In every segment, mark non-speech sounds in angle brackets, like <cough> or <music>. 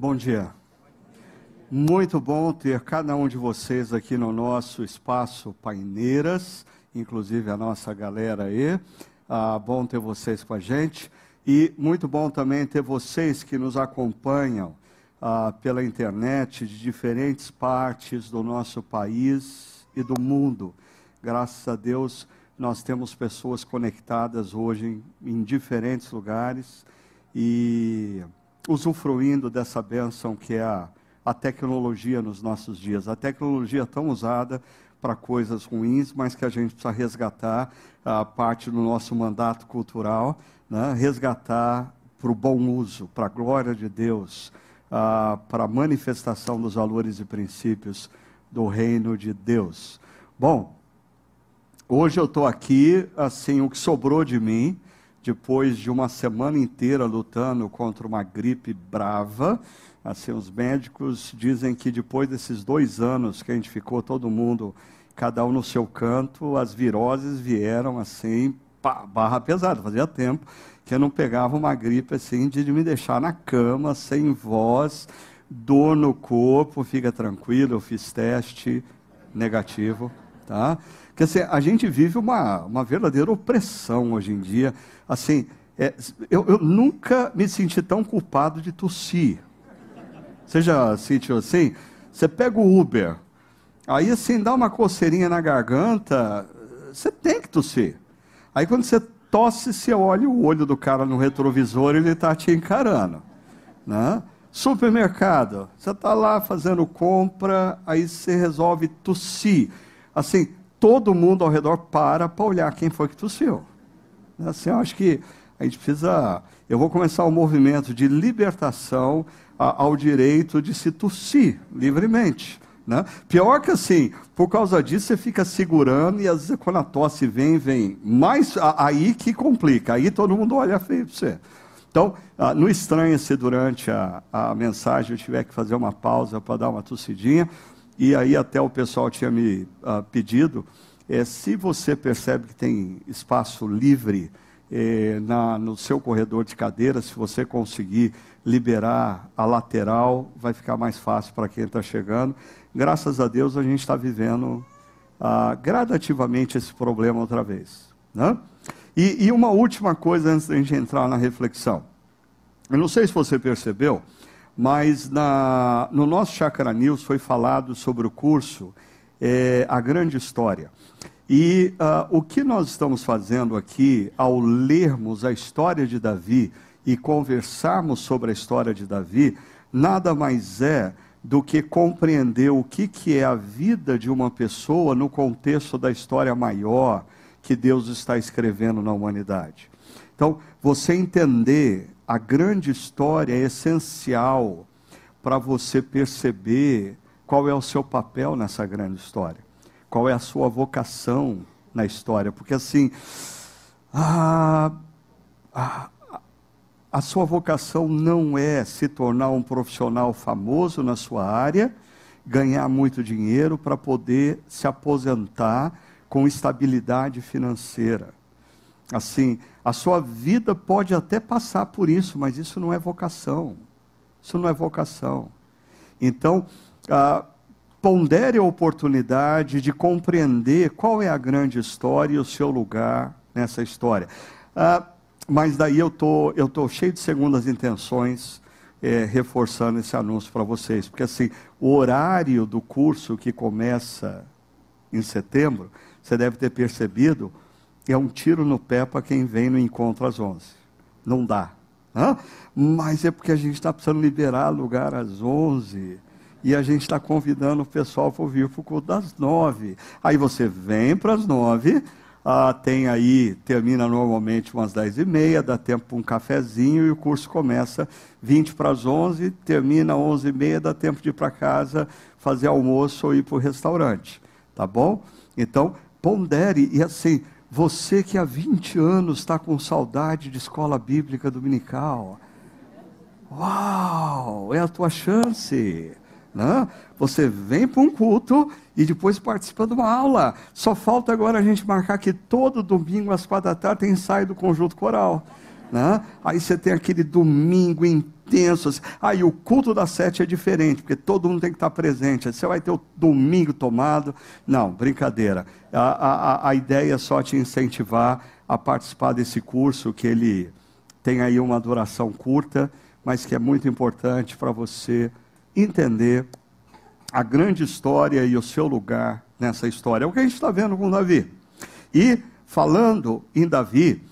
Bom dia. Muito bom ter cada um de vocês aqui no nosso espaço Paineiras, inclusive a nossa galera aí. Ah, bom ter vocês com a gente. E muito bom também ter vocês que nos acompanham ah, pela internet de diferentes partes do nosso país e do mundo. Graças a Deus, nós temos pessoas conectadas hoje em, em diferentes lugares e usufruindo dessa bênção que é a, a tecnologia nos nossos dias. A tecnologia tão usada para coisas ruins, mas que a gente precisa resgatar a parte do nosso mandato cultural, né? resgatar para o bom uso, para a glória de Deus, para a manifestação dos valores e princípios do reino de Deus. Bom, hoje eu estou aqui, assim, o que sobrou de mim, depois de uma semana inteira lutando contra uma gripe brava. Assim, os médicos dizem que depois desses dois anos que a gente ficou todo mundo, cada um no seu canto, as viroses vieram assim, pá, barra pesada. Fazia tempo que eu não pegava uma gripe assim de me deixar na cama, sem voz, dor no corpo. Fica tranquilo, eu fiz teste negativo, tá? Quer dizer, a gente vive uma, uma verdadeira opressão hoje em dia. Assim, é, eu, eu, nunca me senti tão culpado de tossir. Você já sentiu assim? Você pega o Uber, aí assim, dá uma coceirinha na garganta, você tem que tossir. Aí quando você tosse, você olha o olho do cara no retrovisor e ele está te encarando. Né? Supermercado, você está lá fazendo compra, aí você resolve tossir. Assim, todo mundo ao redor para para olhar quem foi que tossiu. Assim, eu acho que a gente precisa. Eu vou começar um movimento de libertação a, ao direito de se tossir livremente. Né? Pior que assim, por causa disso você fica segurando e às vezes quando a tosse vem, vem. Mas aí que complica, aí todo mundo olha feio para você. Então, ah, não estranha se durante a, a mensagem eu tiver que fazer uma pausa para dar uma tossidinha. E aí até o pessoal tinha me uh, pedido, é, se você percebe que tem espaço livre é, na, no seu corredor de cadeiras, se você conseguir liberar a lateral, vai ficar mais fácil para quem está chegando. Graças a Deus a gente está vivendo uh, gradativamente esse problema outra vez. Né? E, e uma última coisa antes da gente entrar na reflexão. Eu não sei se você percebeu, mas na, no nosso Chakra News foi falado sobre o curso é, A Grande História. E uh, o que nós estamos fazendo aqui, ao lermos a história de Davi e conversarmos sobre a história de Davi, nada mais é do que compreender o que, que é a vida de uma pessoa no contexto da história maior que Deus está escrevendo na humanidade. Então, você entender a grande história é essencial para você perceber qual é o seu papel nessa grande história, qual é a sua vocação na história, porque assim, a, a, a sua vocação não é se tornar um profissional famoso na sua área, ganhar muito dinheiro para poder se aposentar com estabilidade financeira. Assim, a sua vida pode até passar por isso, mas isso não é vocação. Isso não é vocação. Então, ah, pondere a oportunidade de compreender qual é a grande história e o seu lugar nessa história. Ah, mas daí eu tô, eu tô cheio de segundas intenções, é, reforçando esse anúncio para vocês, porque assim, o horário do curso que começa em setembro, você deve ter percebido, é um tiro no pé para quem vem no encontro às 11. Não dá. Hã? Mas é porque a gente está precisando liberar lugar às 11. E a gente está convidando o pessoal para vir para o culto das 9. Aí você vem para as 9. Ah, tem aí, termina normalmente umas 10 e meia, dá tempo para um cafezinho e o curso começa 20 para as 11, termina 11 e meia, dá tempo de ir para casa, fazer almoço ou ir para o restaurante. Tá bom? Então, pondere e assim, você que há 20 anos está com saudade de escola bíblica dominical. Uau, é a tua chance. Né? Você vem para um culto e depois participa de uma aula. Só falta agora a gente marcar que todo domingo às quatro da tarde tem ensaio do conjunto coral. Né? Aí você tem aquele domingo intenso. Aí o culto das sete é diferente, porque todo mundo tem que estar presente. Você vai ter o domingo tomado. Não, brincadeira. A, a, a ideia é só te incentivar a participar desse curso, que ele tem aí uma duração curta, mas que é muito importante para você entender a grande história e o seu lugar nessa história. É o que a gente está vendo com Davi. E falando em Davi,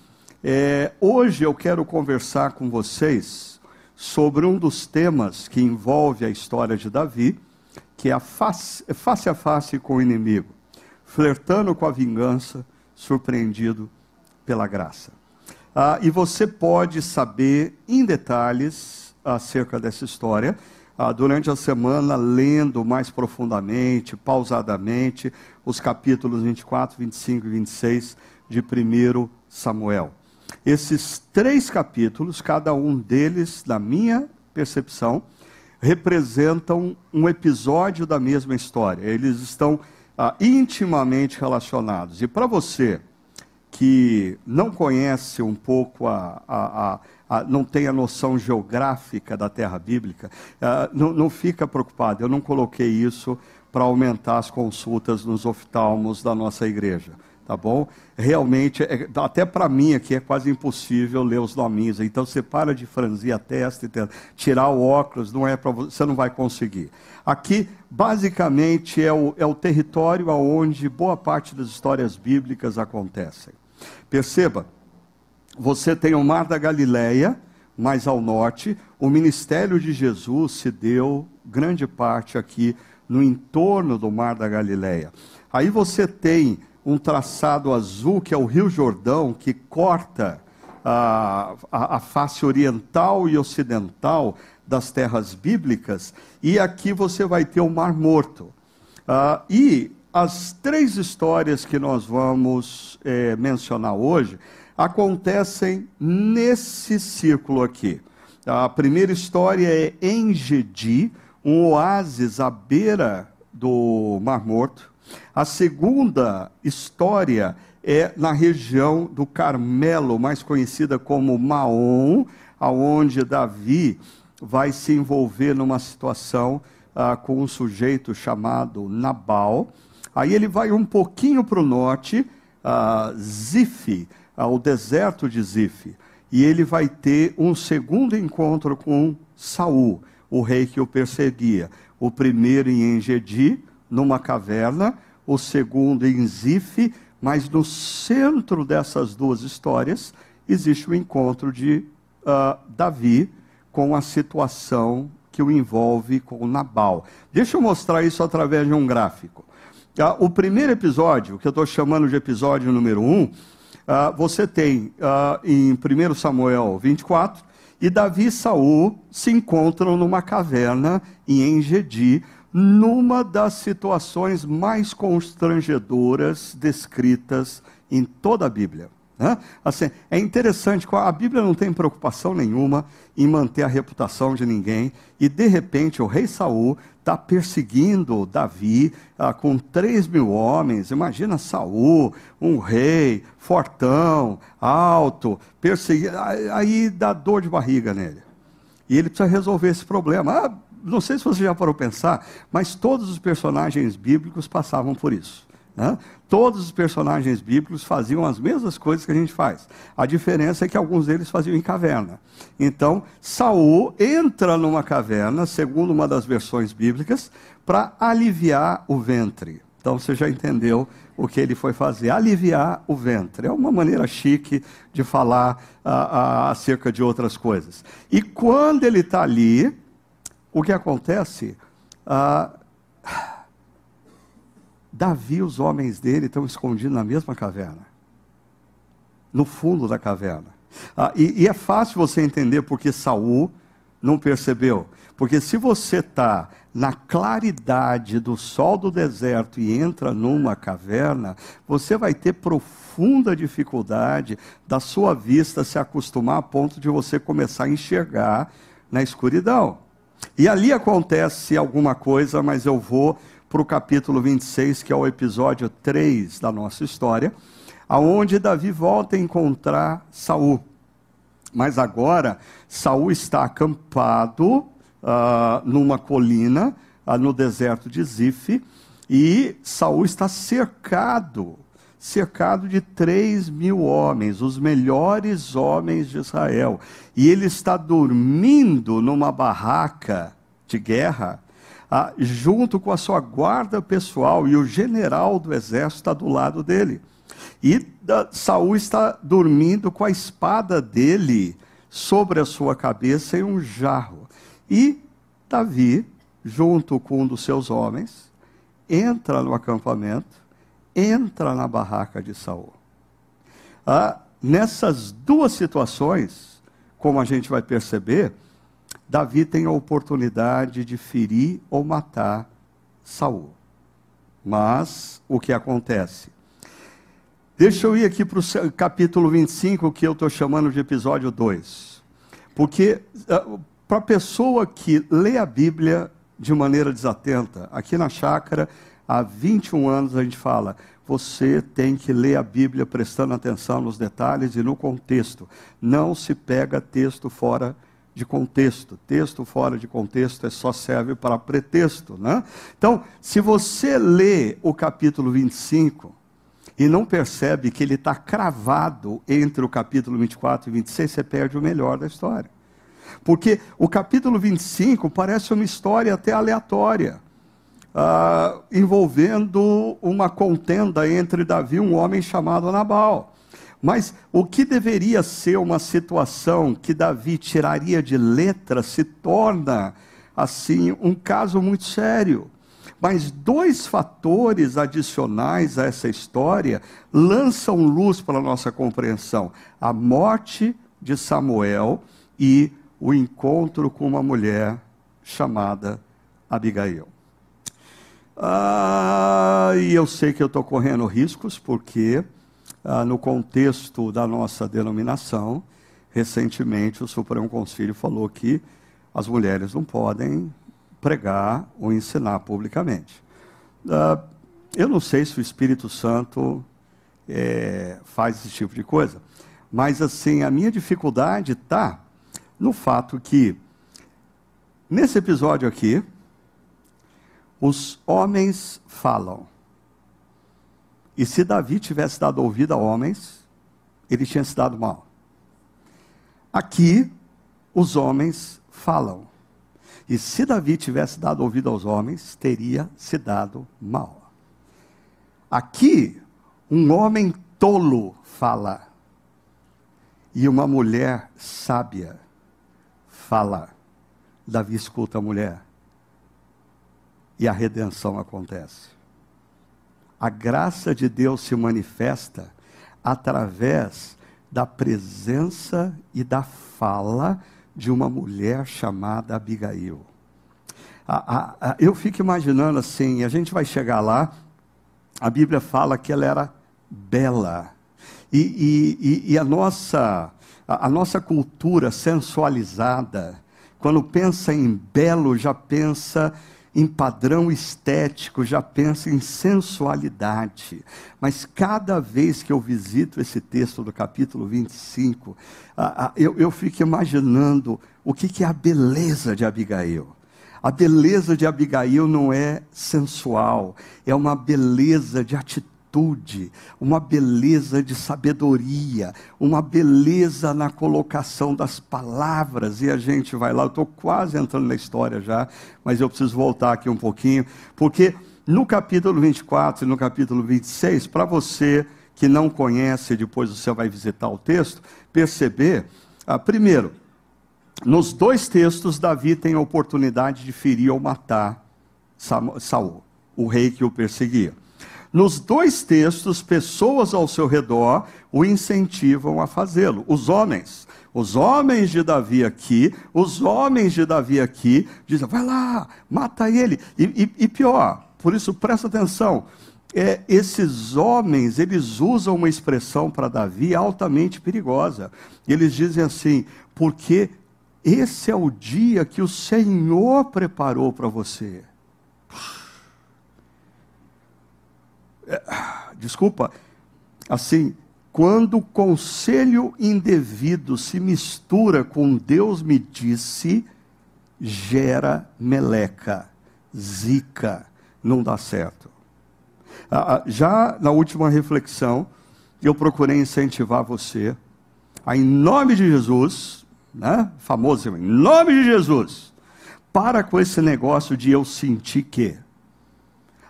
é, hoje eu quero conversar com vocês sobre um dos temas que envolve a história de Davi, que é a face, face a face com o inimigo, flertando com a vingança, surpreendido pela graça. Ah, e você pode saber em detalhes acerca dessa história ah, durante a semana, lendo mais profundamente, pausadamente, os capítulos 24, 25 e 26 de 1 Samuel. Esses três capítulos, cada um deles, na minha percepção, representam um episódio da mesma história. Eles estão ah, intimamente relacionados. E para você que não conhece um pouco a, a, a, a, não tem a noção geográfica da terra bíblica, ah, não, fica preocupado. Eu não coloquei isso para aumentar as consultas nos oftalmos da nossa igreja tá bom? Realmente, é, até para mim aqui é quase impossível ler os nominhos. Então você para de franzir a testa e tirar o óculos, não é para você não vai conseguir. Aqui, basicamente, é o, é o território onde boa parte das histórias bíblicas acontecem. Perceba, você tem o Mar da Galileia, mais ao norte, o ministério de Jesus se deu grande parte aqui no entorno do Mar da Galileia. Aí você tem um traçado azul, que é o Rio Jordão, que corta a, a, a face oriental e ocidental das terras bíblicas, e aqui você vai ter o Mar Morto. Ah, e as três histórias que nós vamos é, mencionar hoje acontecem nesse círculo aqui. A primeira história é Engedi, um oásis à beira do Mar Morto. A segunda história é na região do Carmelo, mais conhecida como Maom, aonde Davi vai se envolver numa situação ah, com um sujeito chamado Nabal. Aí ele vai um pouquinho para o norte, ah, Zif, ao deserto de Zif, e ele vai ter um segundo encontro com Saul, o rei que o perseguia. O primeiro em Engedi, numa caverna, o segundo em Zif, mas no centro dessas duas histórias existe o encontro de uh, Davi com a situação que o envolve com Nabal. Deixa eu mostrar isso através de um gráfico. Uh, o primeiro episódio, que eu estou chamando de episódio número 1, um, uh, você tem em 1 Samuel 24, e Davi e Saul se encontram numa caverna em Engedi, numa das situações mais constrangedoras descritas em toda a Bíblia. Né? Assim, é interessante, a Bíblia não tem preocupação nenhuma em manter a reputação de ninguém, e de repente o rei Saul está perseguindo Davi ah, com 3 mil homens. Imagina Saul, um rei, fortão, alto, perseguindo. Aí dá dor de barriga nele. E ele precisa resolver esse problema. Ah, não sei se você já parou pensar, mas todos os personagens bíblicos passavam por isso. Né? Todos os personagens bíblicos faziam as mesmas coisas que a gente faz. A diferença é que alguns deles faziam em caverna. Então, Saul entra numa caverna, segundo uma das versões bíblicas, para aliviar o ventre. Então você já entendeu o que ele foi fazer, aliviar o ventre. É uma maneira chique de falar uh, uh, acerca de outras coisas. E quando ele está ali, o que acontece? Ah, Davi e os homens dele estão escondidos na mesma caverna, no fundo da caverna. Ah, e, e, é fácil você entender porque Saul não percebeu. Porque se você está na claridade do sol do deserto e entra numa caverna, você vai ter profunda dificuldade da sua vista se acostumar a ponto de você começar a enxergar na escuridão. E ali acontece alguma coisa, mas eu vou para o capítulo 26, que é o episódio 3 da nossa história, aonde Davi volta a encontrar Saul. Mas agora Saul está acampado uh, numa colina uh, no deserto de Zif e Saul está cercado, cercado de três mil homens, os melhores homens de Israel. E ele está dormindo numa barraca de guerra, ah, junto com a sua guarda pessoal, e o general do exército está do lado dele. E Saul está dormindo com a espada dele sobre a sua cabeça em um jarro. E Davi, junto com um dos seus homens, entra no acampamento, entra na barraca de Saul. Ah, nessas duas situações, como a gente vai perceber, Davi tem a oportunidade de ferir ou matar Saul. Mas o que acontece? Deixa eu ir aqui para o capítulo 25, que eu estou chamando de episódio 2. Porque uh, para a pessoa que lê a Bíblia de maneira desatenta, aqui na chácara, há 21 anos a gente fala, você tem que ler a Bíblia prestando atenção nos detalhes e no contexto. Não se pega texto fora de contexto. Texto fora de contexto é só serve para pretexto, né? Então, se você lê o capítulo 25 e não percebe que ele está cravado entre o capítulo 24 e 26, você perde o melhor da história. Porque o capítulo 25 parece uma história até aleatória, uh, envolvendo uma contenda entre Davi e um homem chamado Nabal. Mas o que deveria ser uma situação que Davi tiraria de letra se torna, assim, um caso muito sério. Mas dois fatores adicionais a essa história lançam luz para a nossa compreensão: a morte de Samuel e o encontro com uma mulher chamada Abigail. Ah, e eu sei que eu estou correndo riscos, porque ah, no contexto da nossa denominação, recentemente o Supremo Conselho falou que as mulheres não podem pregar ou ensinar publicamente. Ah, eu não sei se o Espírito Santo é, faz esse tipo de coisa, mas assim, a minha dificuldade está no fato que, nesse episódio aqui, os homens falam. E se Davi tivesse dado ouvido a homens, ele tinha se dado mal. Aqui, os homens falam. E se Davi tivesse dado ouvido aos homens, teria se dado mal. Aqui, um homem tolo fala. E uma mulher sábia fala. Davi escuta a mulher. E a redenção acontece. A graça de Deus se manifesta através da presença e da fala de uma mulher chamada Abigail. A, a, a, eu fico imaginando assim, a gente vai chegar lá, a Bíblia fala que ela era bela. E, e, e a, nossa, a, nossa cultura sensualizada, quando pensa em belo, já pensa em padrão estético, já pensa em sensualidade. Mas cada vez que eu visito esse texto do capítulo 25, eu, fico imaginando o que é a beleza de Abigail. A beleza de Abigail não é sensual, é uma beleza de atitude atitude, uma beleza de sabedoria, uma beleza na colocação das palavras. E a gente vai lá, eu estou quase entrando na história já, mas eu preciso voltar aqui um pouquinho, porque no capítulo 24 e no capítulo 26, para você que não conhece, depois você vai visitar o texto, perceber, ah, primeiro, nos dois textos, Davi tem a oportunidade de ferir ou matar Saul, o rei que o perseguia. Nos dois textos, pessoas ao seu redor o incentivam a fazê-lo. Os homens, os homens de Davi aqui, os homens de Davi aqui, dizem: vai lá, mata ele. E, e, e pior, por isso presta atenção. É, esses homens, eles usam uma expressão para Davi altamente perigosa. Eles dizem assim: porque esse é o dia que o Senhor preparou para você. Desculpa, assim, quando o conselho indevido se mistura com Deus me disse, gera meleca, zica, não dá certo. Ah, ah, já na última reflexão, eu procurei incentivar você a, em nome de Jesus, né, famoso, em nome de Jesus, para com esse negócio de eu sentir que.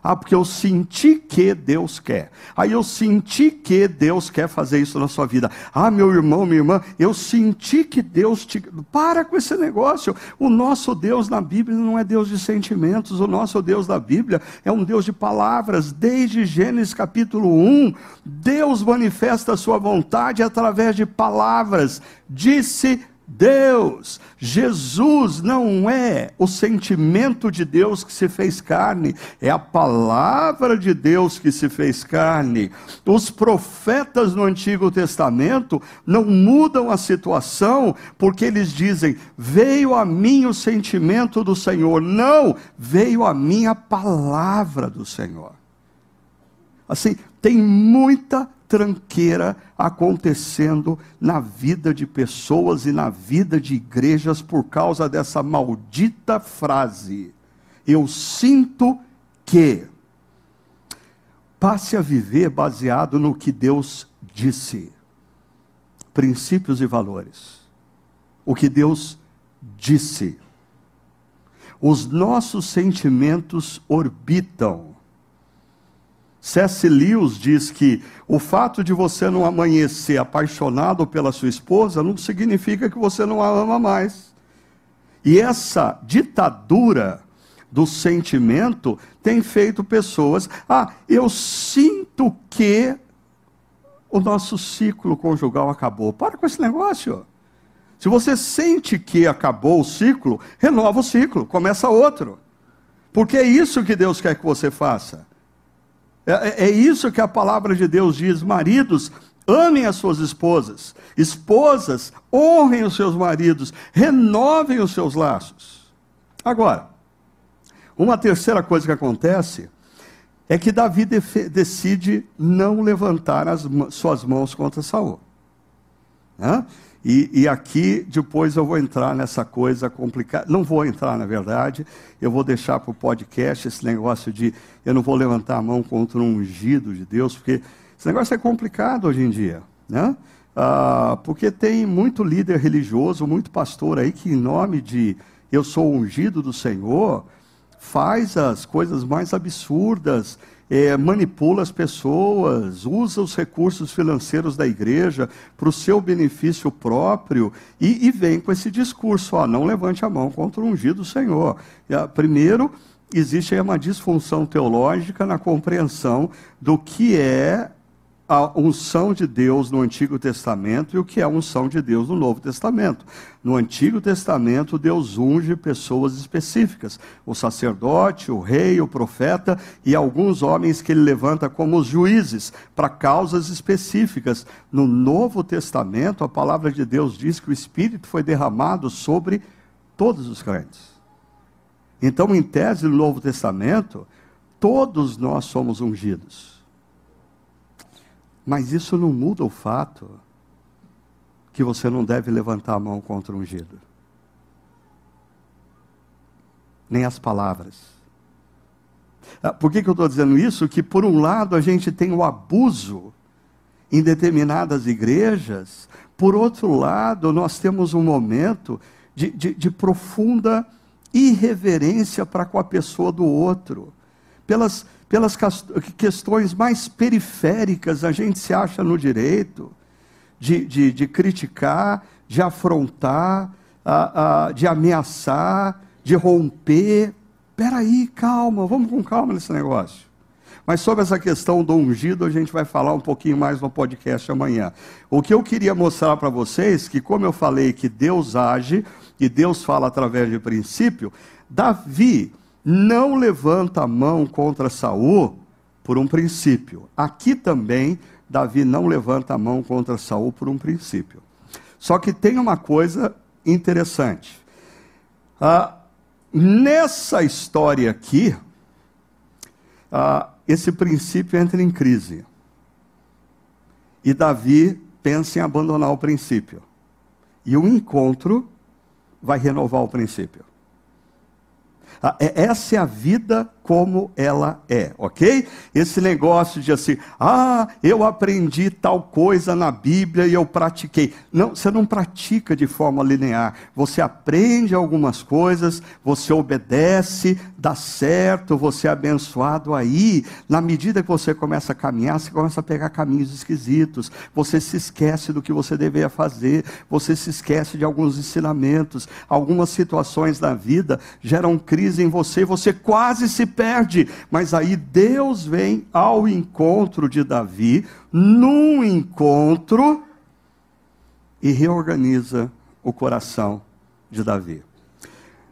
Ah, porque eu senti que Deus quer. Aí eu senti que Deus quer fazer isso na sua vida. Ah, meu irmão, minha irmã, eu senti que Deus te. Para com esse negócio. O nosso Deus na Bíblia não é Deus de sentimentos. O nosso Deus da Bíblia é um Deus de palavras. Desde Gênesis capítulo 1, Deus manifesta a sua vontade através de palavras. Disse Deus, Jesus não é o sentimento de Deus que se fez carne, é a palavra de Deus que se fez carne. Os profetas no Antigo Testamento não mudam a situação porque eles dizem: veio a mim o sentimento do Senhor. Não, veio a mim a palavra do Senhor. Assim, tem muita tranqueira acontecendo na vida de pessoas e na vida de igrejas por causa dessa maldita frase. Eu sinto que. Passe a viver baseado no que Deus disse. Princípios e valores. O que Deus disse. Os nossos sentimentos orbitam C.S. Lewis diz que o fato de você não amanhecer apaixonado pela sua esposa não significa que você não a ama mais. E essa ditadura do sentimento tem feito pessoas, ah, eu sinto que o nosso ciclo conjugal acabou. Para com esse negócio. Se você sente que acabou o ciclo, renova o ciclo, começa outro. Porque é isso que Deus quer que você faça. É, é, é isso que a palavra de Deus diz: maridos, amem as suas esposas, esposas, honrem os seus maridos, renovem os seus laços. Agora, uma terceira coisa que acontece é que Davi decide não levantar as suas mãos contra Saul. Né? E, e, aqui depois eu vou entrar nessa coisa complicada. Não vou entrar, na verdade. Eu vou deixar para o podcast esse negócio de eu não vou levantar a mão contra um ungido de Deus, porque esse negócio é complicado hoje em dia. Né? Ah, porque tem muito líder religioso, muito pastor aí que, em nome de eu sou ungido do Senhor, faz as coisas mais absurdas é, manipula as pessoas, usa os recursos financeiros da igreja para o seu benefício próprio e, e, vem com esse discurso: ó, não levante a mão contra o ungido do Senhor. Primeiro, existe aí uma disfunção teológica na compreensão do que é a unção de Deus no Antigo Testamento e o que é a unção de Deus no Novo Testamento. No Antigo Testamento, Deus unge pessoas específicas: o sacerdote, o rei, o profeta e alguns homens que ele levanta como os juízes para causas específicas. No Novo Testamento, a palavra de Deus diz que o Espírito foi derramado sobre todos os crentes. Então, em tese, no Novo Testamento, todos nós somos ungidos. Mas isso não muda o fato que você não deve levantar a mão contra o ungido. Nem as palavras. Ah, por que, que eu estou dizendo isso? Que, por um lado, a gente tem o abuso em determinadas igrejas, por outro lado, nós temos um momento de, de, de profunda irreverência para com a pessoa do outro, pelas pelas questões mais periféricas, a gente se acha no direito de, de, de criticar, de afrontar, de ameaçar, de romper. Peraí, calma, vamos com calma nesse negócio. Mas sobre essa questão do ungido, a gente vai falar um pouquinho mais no podcast amanhã. O que eu queria mostrar para vocês, que como eu falei que Deus age e Deus fala através de princípio, Davi não levanta a mão contra Saul por um princípio. Aqui também Davi não levanta a mão contra Saul por um princípio. Só que tem uma coisa interessante. Ah, nessa história aqui, ah, esse princípio entra em crise. E Davi pensa em abandonar o princípio. E o encontro vai renovar o princípio. Ah, é, essa é a vida como ela é, ok? Esse negócio de assim, ah, eu aprendi tal coisa na Bíblia e eu pratiquei. Não, você não pratica de forma linear. Você aprende algumas coisas, você obedece, dá certo, você é abençoado aí. Na medida que você começa a caminhar, você começa a pegar caminhos esquisitos. Você se esquece do que você deveria fazer, você se esquece de alguns ensinamentos. Algumas situações da vida geram crise em você, você quase se perde. Mas aí Deus vem ao encontro de Davi, num encontro, e reorganiza o coração de Davi.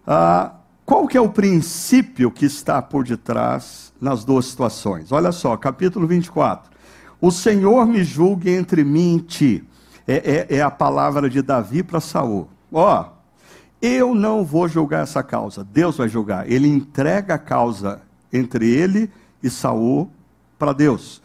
Ah, qual que é o princípio que está por detrás nas duas situações? Olha só, capítulo 24. O Senhor me julgue entre mim e ti. É, é, é a palavra de Davi para Saul. Ó, eu não vou julgar essa causa, Deus vai julgar. Ele entrega a causa entre ele e Saul para Deus.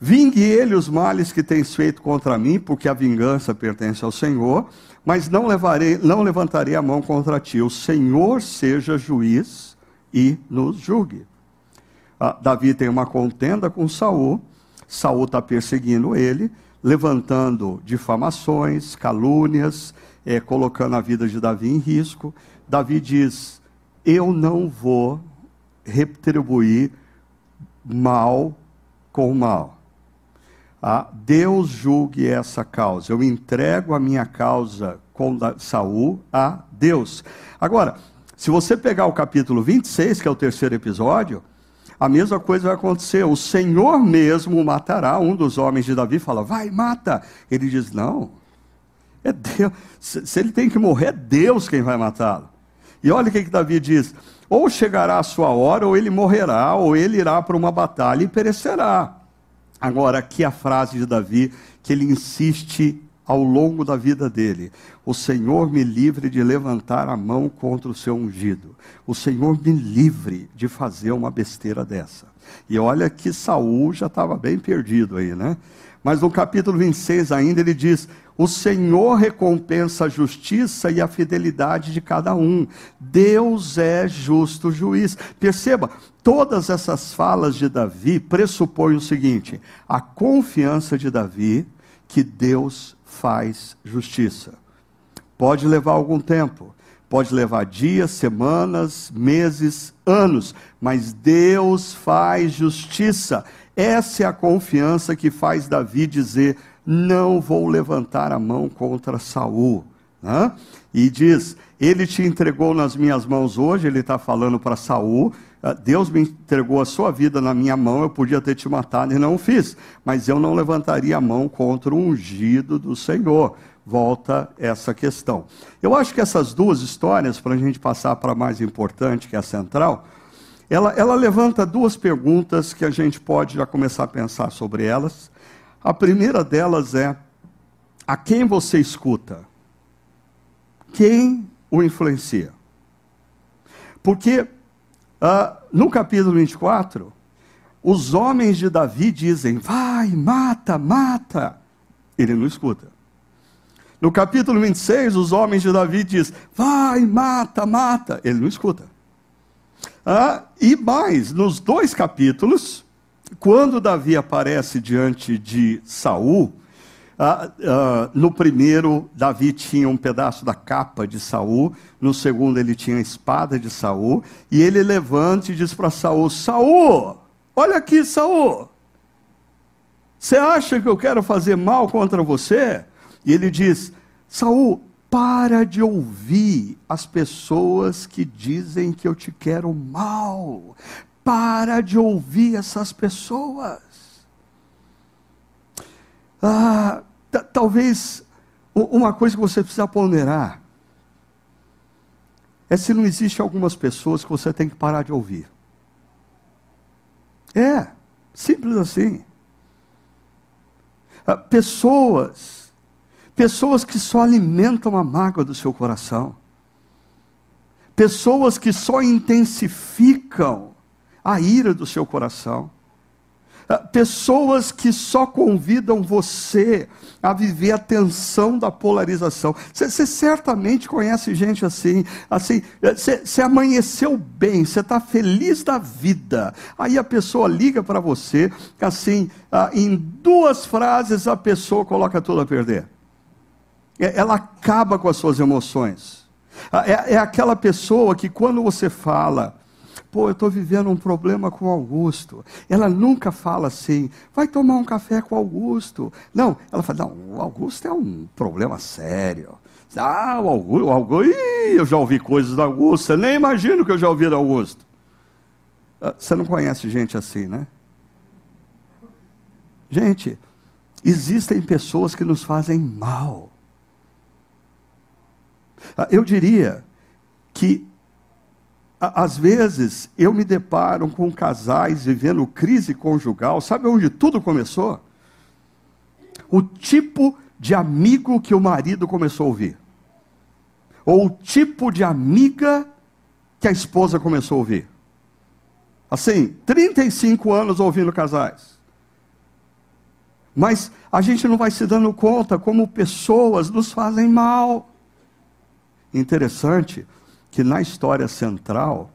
Vingue ele os males que tens feito contra mim, porque a vingança pertence ao Senhor, mas não levarei, não levantarei a mão contra ti. O Senhor seja juiz e nos julgue. Ah, Davi tem uma contenda com Saul. Saul está perseguindo ele, levantando difamações, calúnias, é, colocando a vida de Davi em risco. Davi diz: Eu não vou retribuir mal com mal. Ah, Deus julgue essa causa. Eu entrego a minha causa com Saul a Deus. Agora, se você pegar o capítulo 26, que é o terceiro episódio, a mesma coisa vai acontecer. O Senhor mesmo matará. Um dos homens de Davi fala: Vai, mata. Ele diz: Não, é Deus. Se ele tem que morrer, é Deus quem vai matá-lo. E olha o que, que Davi diz: ou chegará a sua hora, ou ele morrerá, ou ele irá para uma batalha e perecerá. Agora, aqui a frase de Davi, que ele insiste ao longo da vida dele: O Senhor me livre de levantar a mão contra o seu ungido. O Senhor me livre de fazer uma besteira dessa. E olha que Saul já estava bem perdido aí, né? Mas no capítulo 26 ainda ele diz: O Senhor recompensa a justiça e a fidelidade de cada um. Deus é justo juiz. Perceba, todas essas falas de Davi pressupõem o seguinte: a confiança de Davi que Deus faz justiça. Pode levar algum tempo, pode levar dias, semanas, meses, anos, mas Deus faz justiça. Essa é a confiança que faz Davi dizer: Não vou levantar a mão contra Saul. Né? E diz: Ele te entregou nas minhas mãos hoje. Ele está falando para Saul. Ah, Deus me entregou a sua vida na minha mão, eu podia ter te matado e não o fiz, mas eu não levantaria a mão contra o ungido do Senhor. Volta essa questão. Eu acho que essas duas histórias, para a gente passar para a mais importante, que é a central, ela, ela levanta duas perguntas que a gente pode já começar a pensar sobre elas. A primeira delas é: a quem você escuta? Quem o influencia? Porque uh, no capítulo 24, os homens de Davi dizem: vai, mata, mata. Ele não escuta. No capítulo 26, os homens de Davi dizem: vai, mata, mata. Ele não escuta. Ah, e mais, nos dois capítulos, quando Davi aparece diante de Saul, ah, ah, no primeiro, Davi tinha um pedaço da capa de Saul, no segundo, ele tinha a espada de Saul, e ele levanta e diz para Saul: Saul, olha aqui, Saul. Você acha que eu quero fazer mal contra você? E ele diz: Saul, para de ouvir as pessoas que dizem que eu te quero mal. Para de ouvir essas pessoas. Ah, talvez uma coisa que você precisa ponderar é se não existe algumas pessoas que você tem que parar de ouvir. É, simples assim. Ah, pessoas Pessoas que só alimentam a mágoa do seu coração. Pessoas que só intensificam a ira do seu coração. ah, pessoas que só convidam você a viver a tensão da polarização. Você certamente conhece gente assim, assim, você amanheceu bem, você está feliz da vida. Aí a pessoa liga para você, assim, ah, em duas frases a pessoa coloca tudo a perder. É, ela acaba com as suas emoções. Ah, é, é aquela pessoa que quando você fala, pô, eu estou vivendo um problema com Augusto. Ela nunca fala assim, vai tomar um café com Augusto. Não, ela fala, não, o Augusto é um problema sério. Ah, o Augusto, o Augusto Ih, eu já ouvi coisas do Augusto, você nem imagino que eu já ouvi do Augusto. Ah, você não conhece gente assim, né? Gente, existem pessoas que nos fazem mal. Ah, eu diria que às vezes eu me deparo com casais vivendo crise conjugal, sabe onde tudo começou? O tipo de amigo que o marido começou a ouvir, ou o tipo de amiga que a esposa começou a ouvir. Assim, 35 anos ouvindo casais. Mas a gente não vai se dando conta como pessoas nos fazem mal. Interessante que na história central,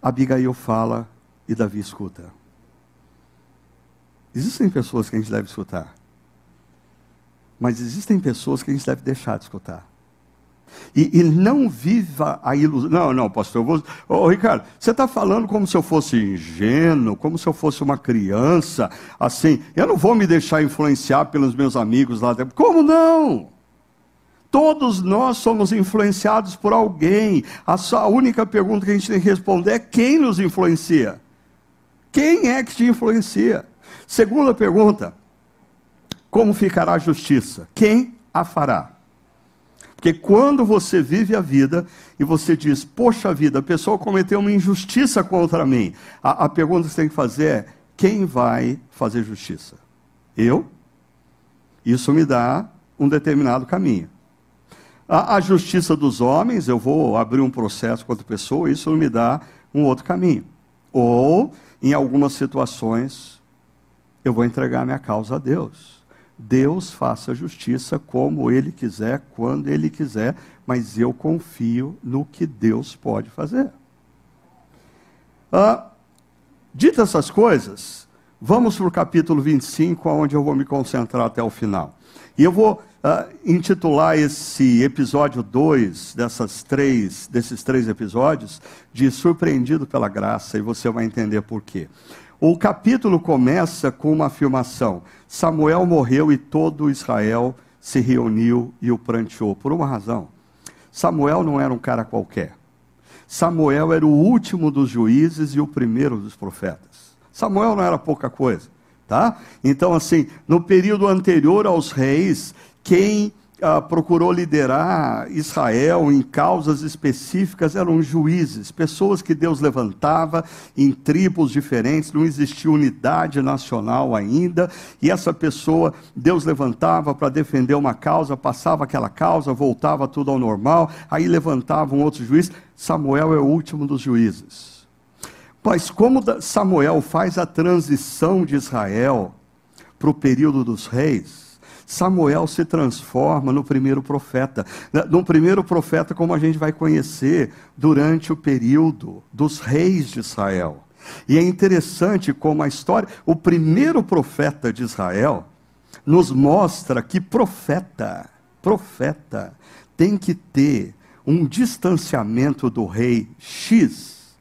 Abigail fala e Davi escuta. Existem pessoas que a gente deve escutar, mas existem pessoas que a gente deve deixar de escutar. E, e não viva a ilusão. Não, não, pastor, eu vou. Ô, Ricardo, você está falando como se eu fosse ingênuo, como se eu fosse uma criança, assim. Eu não vou me deixar influenciar pelos meus amigos lá dentro. Como não? Todos nós somos influenciados por alguém. A, só, a única pergunta que a gente tem que responder é quem nos influencia. Quem é que te influencia? Segunda pergunta: como ficará a justiça? Quem a fará? Porque quando você vive a vida e você diz, poxa vida, a pessoa cometeu uma injustiça contra mim, a, a pergunta que você tem que fazer é: quem vai fazer justiça? Eu? Isso me dá um determinado caminho. A, a, justiça dos homens, eu vou abrir um processo contra a pessoa, isso me dá um outro caminho. Ou, em algumas situações, eu vou entregar minha causa a Deus. Deus faça justiça como Ele quiser, quando Ele quiser, mas eu confio no que Deus pode fazer. Ah, dito essas coisas, vamos para o capítulo 25, onde eu vou me concentrar até o final. E eu vou uh, intitular esse episódio 2 dessas três, desses três episódios de Surpreendido pela Graça, e você vai entender por quê. O capítulo começa com uma afirmação: Samuel morreu e todo Israel se reuniu e o pranteou, por uma razão. Samuel não era um cara qualquer. Samuel era o último dos juízes e o primeiro dos profetas. Samuel não era pouca coisa, tá? Então, assim, no período anterior aos reis, quem ah, procurou liderar Israel em causas específicas eram juízes, pessoas que Deus levantava em tribos diferentes, não existia unidade nacional ainda, e essa pessoa Deus levantava para defender uma causa, passava aquela causa, voltava tudo ao normal, aí levantava um outro juiz. Samuel é o último dos juízes. Mas como Samuel faz a transição de Israel para o período dos reis, Samuel se transforma no primeiro profeta. No primeiro profeta, como a gente vai conhecer durante o período dos reis de Israel. E é interessante como a história, o primeiro profeta de Israel, nos mostra que profeta, profeta, tem que ter um distanciamento do rei X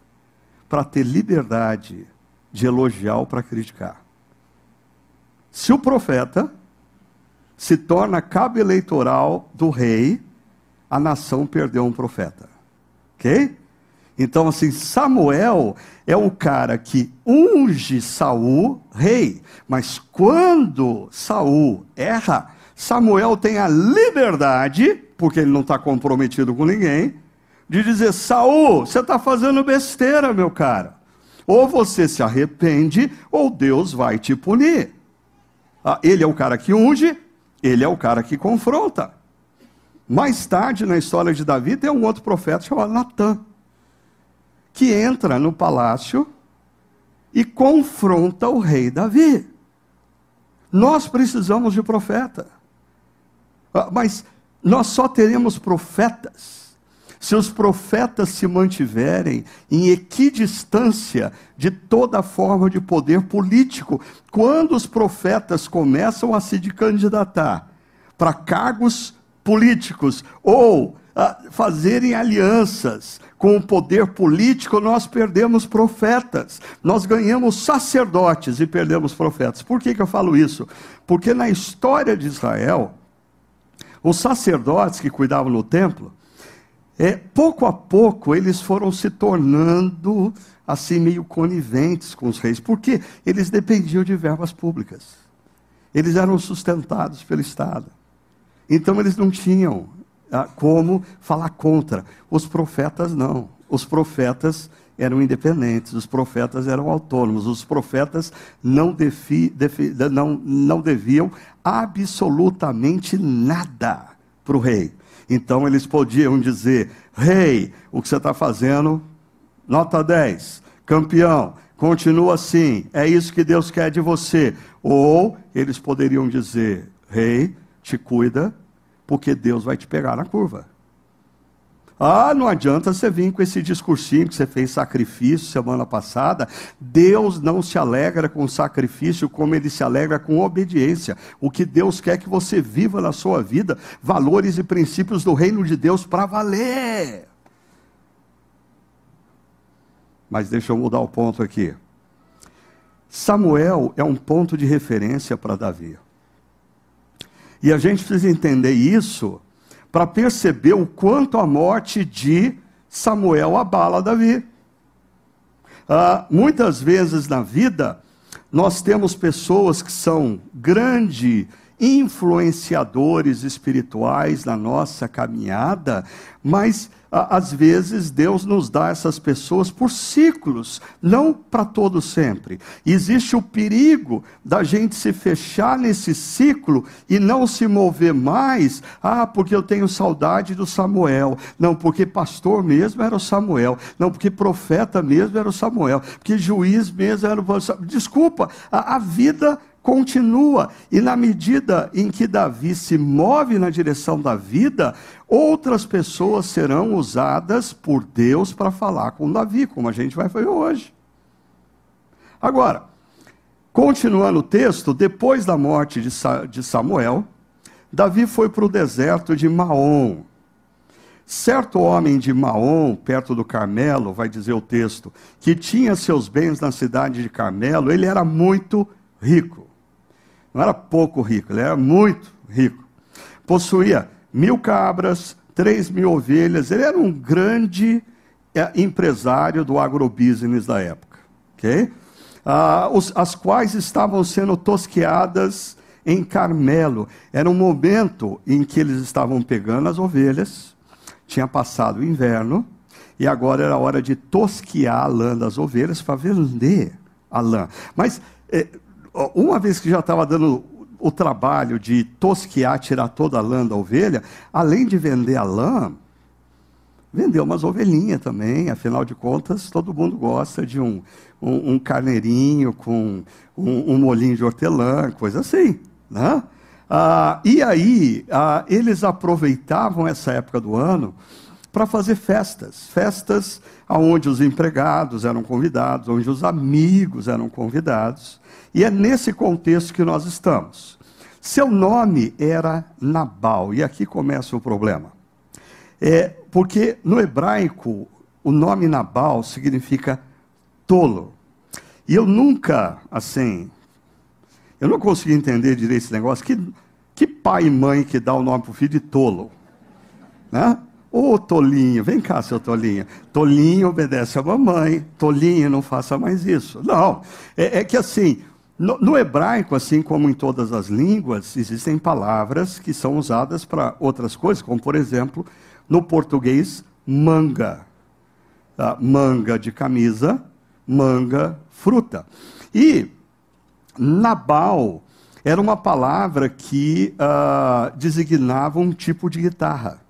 para ter liberdade de elogiar ou para criticar. Se o profeta se torna cabo eleitoral do rei, a nação perdeu um profeta. Ok? Então, assim, Samuel é o cara que unge Saul rei. Mas quando Saul erra, Samuel tem a liberdade, porque ele não está comprometido com ninguém, de dizer: Saul, você está fazendo besteira, meu cara. Ou você se arrepende, ou Deus vai te punir. Ah, ele é o cara que unge, ele é o cara que confronta. Mais tarde, na história de Davi, tem um outro profeta chamado Natan, que entra no palácio e confronta o rei Davi. Nós precisamos de profeta. Ah, mas nós só teremos profetas se os profetas se mantiverem em equidistância de toda forma de poder político. Quando os profetas começam a se candidatar para cargos políticos ou a fazerem alianças com o poder político, nós perdemos profetas. Nós ganhamos sacerdotes e perdemos profetas. Por que, que eu falo isso? Porque na história de Israel, os sacerdotes que cuidavam no templo, é, pouco a pouco eles foram se tornando assim meio coniventes com os reis, porque eles dependiam de verbas públicas. Eles eram sustentados pelo Estado. Então eles não tinham ah, como falar contra. Os profetas não. Os profetas eram independentes, os profetas eram autônomos, os profetas não, defi, defi, não, não deviam absolutamente nada para o rei. Então eles podiam dizer: Rei, o que você está fazendo? Nota 10. Campeão, continua assim. É isso que Deus quer de você. Ou eles poderiam dizer: Rei, te cuida, porque Deus vai te pegar na curva. Ah, não adianta você vir com esse discursinho que você fez sacrifício semana passada. Deus não se alegra com sacrifício como ele se alegra com obediência. O que Deus quer que você viva na sua vida, valores e princípios do reino de Deus para valer. Mas deixa eu mudar o ponto aqui. Samuel é um ponto de referência para Davi. E a gente precisa entender isso para perceber o quanto a morte de Samuel abala Davi. Ah, muitas vezes na vida, nós temos pessoas que são grandes influenciadores espirituais na nossa caminhada, mas às vezes Deus nos dá essas pessoas por ciclos, não para todo sempre. existe o perigo da gente se fechar nesse ciclo e não se mover mais. Ah, porque eu tenho saudade do Samuel. Não, porque pastor mesmo era o Samuel. Não, porque profeta mesmo era o Samuel. Porque juiz mesmo era o Samuel. Desculpa, a, a vida continua. E na medida em que Davi se move na direção da vida, outras pessoas serão usadas por Deus para falar com Davi, como a gente vai ver hoje. Agora, continuando o texto, depois da morte de Samuel, Davi foi para o deserto de Maom. Certo homem de Maom, perto do Carmelo, vai dizer o texto, que tinha seus bens na cidade de Carmelo, ele era muito rico. Não era pouco rico, ele era muito rico. Possuía mil cabras, três mil ovelhas. Ele era um grande é, empresário do agrobusiness da época. ok? Ah, os, as quais estavam sendo tosqueadas em Carmelo. Era um momento em que eles estavam pegando as ovelhas, tinha passado o inverno, e agora era hora de tosquear a lã das ovelhas para vender a lã. Mas é, uma vez que já estava dando o trabalho de tosquear, tirar toda a lã da ovelha, além de vender a lã, vendeu umas ovelhinhas também, afinal de contas, todo mundo gosta de um, um, um carneirinho com um, um, molinho de hortelã, coisa assim. Né? Ah, e aí, ah, eles aproveitavam essa época do ano para fazer festas, festas onde os empregados eram convidados, onde os amigos eram convidados. E é nesse contexto que nós estamos. Seu nome era Nabal, e aqui começa o problema. É, porque no hebraico, o nome Nabal significa tolo. E eu nunca, assim, eu não consegui entender direito esse negócio. Que, que pai e mãe que dá o nome para o filho de tolo? Né? Ô tolinho, vem cá, seu tolinho. Tolinho obedece a mamãe. Tolinho, não faça mais isso. Não, é, é que assim, no, no, hebraico, assim como em todas as línguas, existem palavras que são usadas para outras coisas, como por exemplo, no português, manga. Tá? Manga de camisa, manga fruta. E Nabal era uma palavra que uh, designava um tipo de guitarra.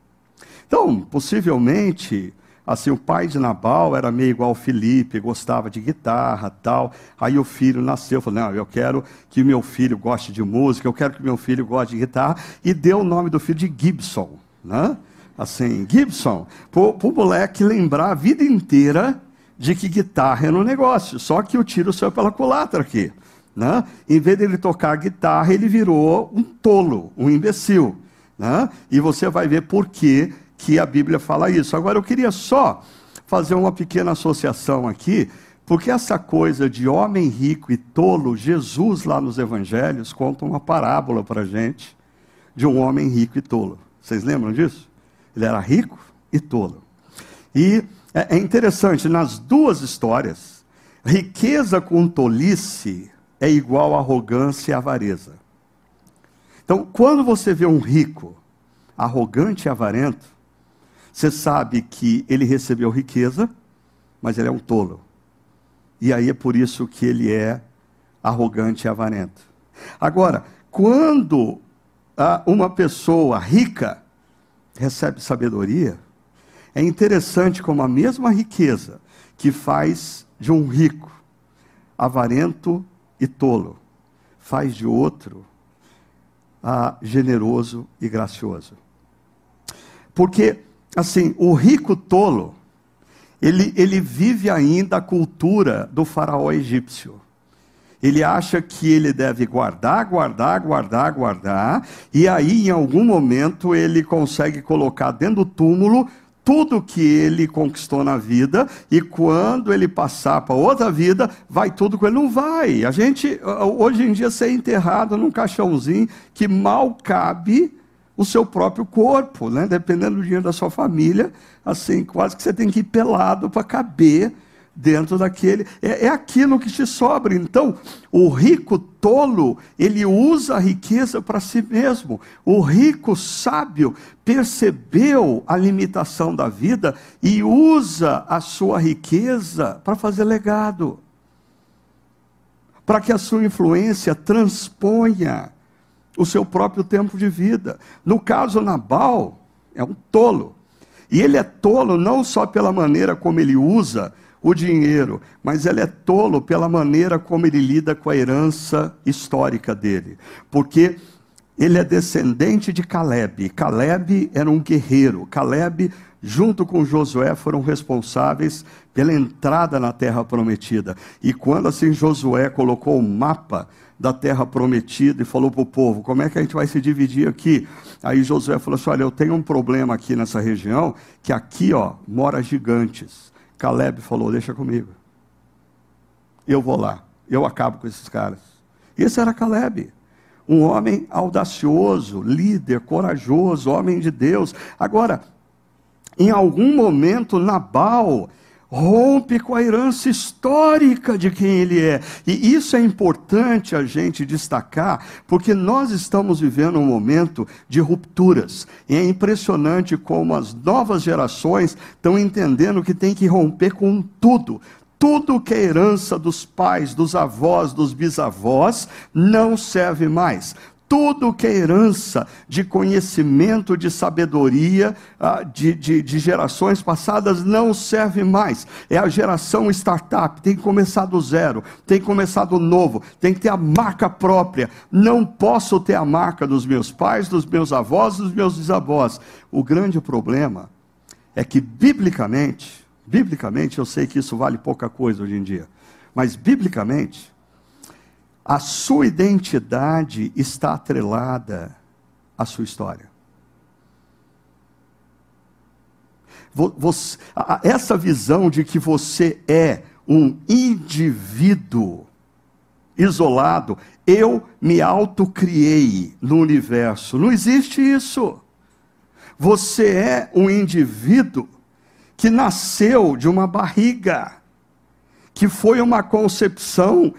Então, possivelmente, Assim, o pai de Nabal era meio igual Felipe, gostava de guitarra tal. Aí o filho nasceu, falou: Não, eu quero que meu filho goste de música, eu quero que meu filho goste de guitarra. E deu o nome do filho de Gibson, né? Assim, Gibson, para o moleque lembrar a vida inteira de que guitarra era um negócio. Só que o tiro saiu pela culatra aqui. Né? Em vez de ele tocar guitarra, ele virou um tolo, um imbecil. Né? E você vai ver por que que a Bíblia fala isso. Agora, eu queria só fazer uma pequena associação aqui, porque essa coisa de homem rico e tolo, Jesus lá nos evangelhos conta uma parábola para a gente de um homem rico e tolo. Vocês lembram disso? Ele era rico e tolo. E é, é interessante, nas duas histórias, riqueza com tolice é igual arrogância e avareza. Então, quando você vê um rico arrogante e avarento, você sabe que ele recebeu riqueza, mas ele é um tolo. E aí é por isso que ele é arrogante e avarento. Agora, quando ah, uma pessoa rica recebe sabedoria, é interessante como a mesma riqueza que faz de um rico avarento e tolo, faz de outro ah, generoso e gracioso. Porque assim, o rico tolo, ele, ele vive ainda a cultura do faraó egípcio. Ele acha que ele deve guardar, guardar, guardar, guardar, e aí em algum momento ele consegue colocar dentro do túmulo tudo que ele conquistou na vida, e quando ele passar para outra vida, vai tudo com ele. Não vai. A gente, hoje em dia, ser enterrado num caixãozinho que mal cabe o seu próprio corpo, né? dependendo do dinheiro da sua família, assim, quase que você tem que ir pelado para caber dentro daquele. É, é, aquilo que te sobra. Então, o rico tolo, ele usa a riqueza para si mesmo. O rico sábio percebeu a limitação da vida e usa a sua riqueza para fazer legado. Para que a sua influência transponha o seu próprio tempo de vida. No caso, Nabal é um tolo. E ele é tolo não só pela maneira como ele usa o dinheiro, mas ele é tolo pela maneira como ele lida com a herança histórica dele. Porque ele é descendente de Caleb. Caleb era um guerreiro. Caleb, junto com Josué, foram responsáveis pela entrada na terra prometida. E quando assim Josué colocou o mapa da terra prometida e falou para o povo: como é que a gente vai se dividir aqui? Aí Josué falou assim: olha, eu tenho um problema aqui nessa região, que aqui, ó, mora gigantes. Caleb falou: deixa comigo. Eu vou lá, eu acabo com esses caras. Esse era Caleb. Um homem audacioso, líder, corajoso, homem de Deus. Agora, em algum momento, Nabal rompe com a herança histórica de quem ele é. E isso é importante a gente destacar, porque nós estamos vivendo um momento de rupturas. E é impressionante como as novas gerações estão entendendo que tem que romper com tudo. Tudo que é herança dos pais, dos avós, dos bisavós, não serve mais tudo que é herança de conhecimento, de sabedoria ah, de, de, de, gerações passadas não serve mais. É a geração startup, tem que começar do zero, tem que começar do novo, tem que ter a marca própria. Não posso ter a marca dos meus pais, dos meus avós, dos meus bisavós. O grande problema é que, biblicamente, biblicamente, eu sei que isso vale pouca coisa hoje em dia, mas biblicamente, a sua identidade está atrelada à sua história. Você, essa visão de que você é um indivíduo isolado, eu me autocriei no universo. Não existe isso. Você é um indivíduo que nasceu de uma barriga, que foi uma concepção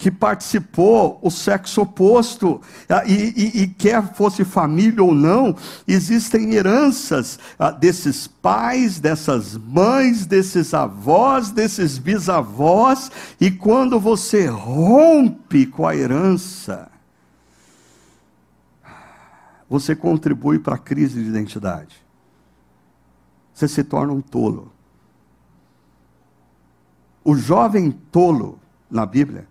que participou o sexo oposto, ah, e, e, e, quer fosse família ou não, existem heranças ah, desses pais, dessas mães, desses avós, desses bisavós, e quando você rompe com a herança, você contribui para a crise de identidade. Você se torna um tolo. o jovem tolo na Bíblia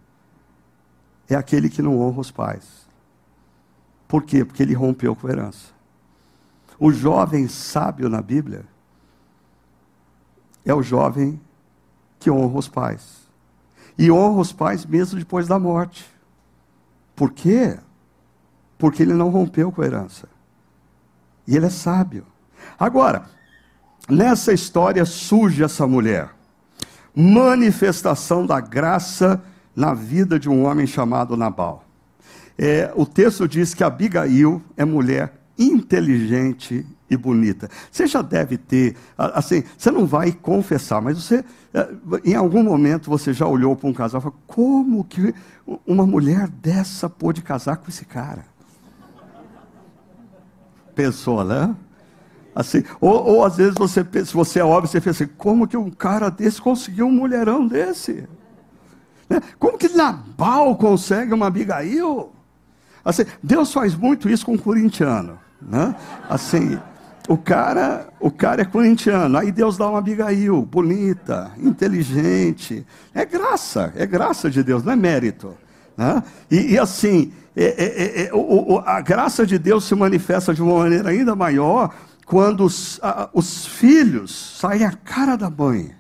é aquele que não honra os pais. Por quê? Porque ele rompeu com a herança. O jovem sábio na Bíblia é o jovem que honra os pais. E honra os pais mesmo depois da morte. Por quê? Porque ele não rompeu com a herança. E ele é sábio. Agora, nessa história surge essa mulher. Manifestação da graça na vida de um homem chamado Nabal. É, o texto diz que Abigail é mulher inteligente e bonita. Você já deve ter, assim, você não vai confessar, mas você, é, em algum momento, você já olhou para um casal e falou: como que uma mulher dessa pôde casar com esse cara? Pensou, né? Assim, ou, ou às vezes você, se você é óbvio, você pensa assim, como que um cara desse conseguiu um mulherão desse? <laughs> Como que Nabal consegue uma Abigail? Assim, Deus faz muito isso com o corintiano. Né? Assim, o cara, o cara é corintiano, aí Deus dá uma Abigail, bonita, inteligente. É graça, é graça de Deus, não é mérito. Né? E, e assim, é, é, é, o, a graça de Deus se manifesta de uma maneira ainda maior quando os, a, os filhos saem a cara da mãe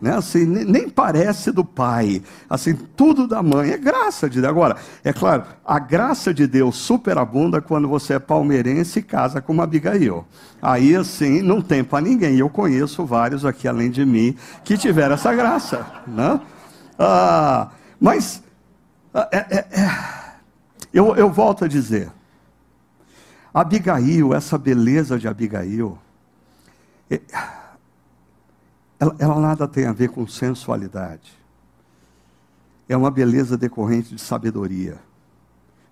né? Assim, nem parece do pai, assim, tudo da mãe, é graça de Deus. Agora, é claro, a graça de Deus superabunda quando você é palmeirense e casa com uma Abigail. Aí, assim, não tem para ninguém. Eu conheço vários aqui, além de mim, que tiveram essa graça, né? Ah, mas, ah, é, é, é, eu, eu volto a dizer, Abigail, essa beleza de Abigail, é, ela, ela nada tem a ver com sensualidade. É uma beleza decorrente de sabedoria,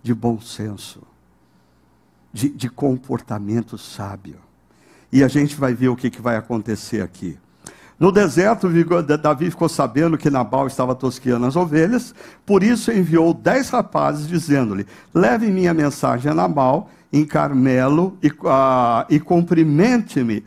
de bom senso, de, de comportamento sábio. E a gente vai ver o que, que vai acontecer aqui. No deserto, Davi ficou sabendo que Nabal estava tosqueando as ovelhas, por isso enviou dez rapazes, dizendo-lhe: Leve minha mensagem a Nabal em Carmelo e, uh, e cumprimente-me,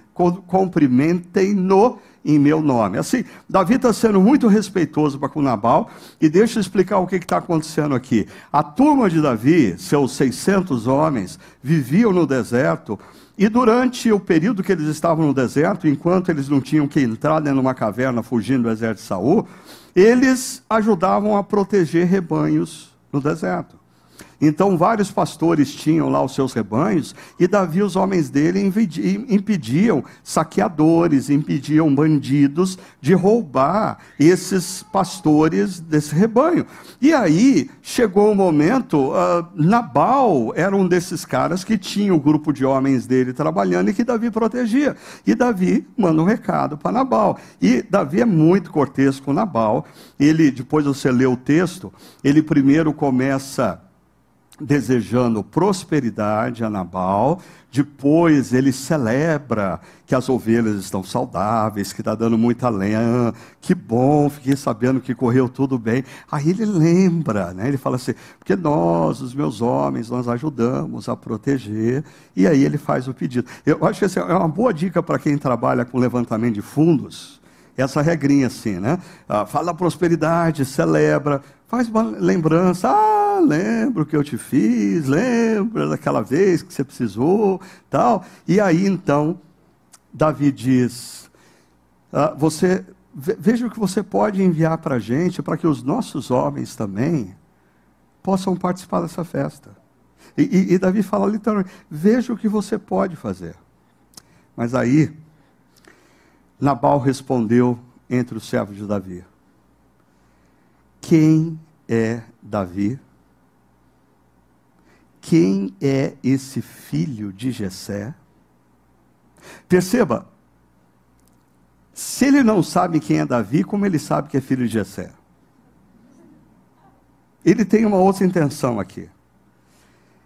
cumprimentem-no em meu nome. Assim, Davi está sendo muito respeitoso para com Nabal, e deixa eu explicar o que está acontecendo aqui. A turma de Davi, seus 600 homens, viviam no deserto, e durante o período que eles estavam no deserto, enquanto eles não tinham que entrar dentro de uma caverna fugindo do exército de Saul, eles ajudavam a proteger rebanhos no deserto. Então, vários pastores tinham lá os seus rebanhos, e Davi, os homens dele, impediam saqueadores, impediam bandidos de roubar esses pastores desse rebanho. E aí chegou o momento, uh, Nabal era um desses caras que tinha o grupo de homens dele trabalhando e que Davi protegia. E Davi manda um recado para Nabal. E Davi é muito cortês com Nabal. Ele, depois você lê o texto, ele primeiro começa desejando prosperidade a Nabal, depois ele celebra que as ovelhas estão saudáveis, que está dando muita lenha, que bom, fiquei sabendo que correu tudo bem. Aí ele lembra, né? ele fala assim, porque nós, os meus homens, nós ajudamos a proteger, e aí ele faz o pedido. Eu acho que essa é uma boa dica para quem trabalha com levantamento de fundos, essa regrinha assim, né? Ah, fala prosperidade, celebra, faz uma lembrança, ah, lembro que eu te fiz, lembra daquela vez que você precisou, tal. E aí então, Davi diz, ah, você, veja o que você pode enviar para a gente, para que os nossos homens também possam participar dessa festa. E, e, e Davi fala literalmente, veja o que você pode fazer. Mas aí, Nabal respondeu entre os servos de Davi: Quem é Davi? Quem é esse filho de Jessé? Perceba, se ele não sabe quem é Davi, como ele sabe que é filho de Jessé? Ele tem uma outra intenção aqui.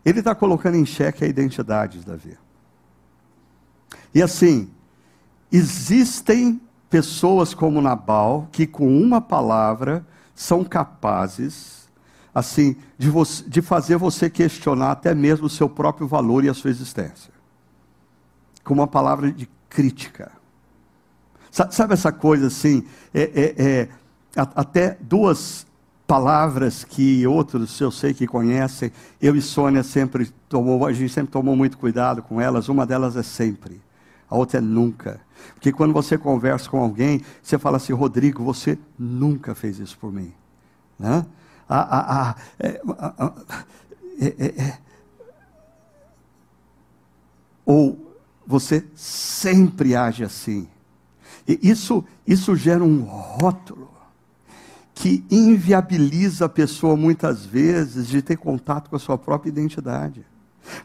Ele está colocando em xeque a identidade de Davi. E assim, Existem pessoas como Nabal que com uma palavra são capazes assim de, você, de fazer você questionar até mesmo o seu próprio valor e a sua existência. Com uma palavra de crítica. Sabe essa coisa assim? É, é, é, até duas palavras que outros eu sei que conhecem, eu e Sônia sempre tomou, a gente sempre tomou muito cuidado com elas, uma delas é sempre, a outra é nunca. Porque quando você conversa com alguém, você fala assim, Rodrigo, você nunca fez isso por mim. Né? Ah, ah, ah, é, é, é. Ou você sempre age assim. E isso, isso gera um rótulo que inviabiliza a pessoa muitas vezes de ter contato com a sua própria identidade.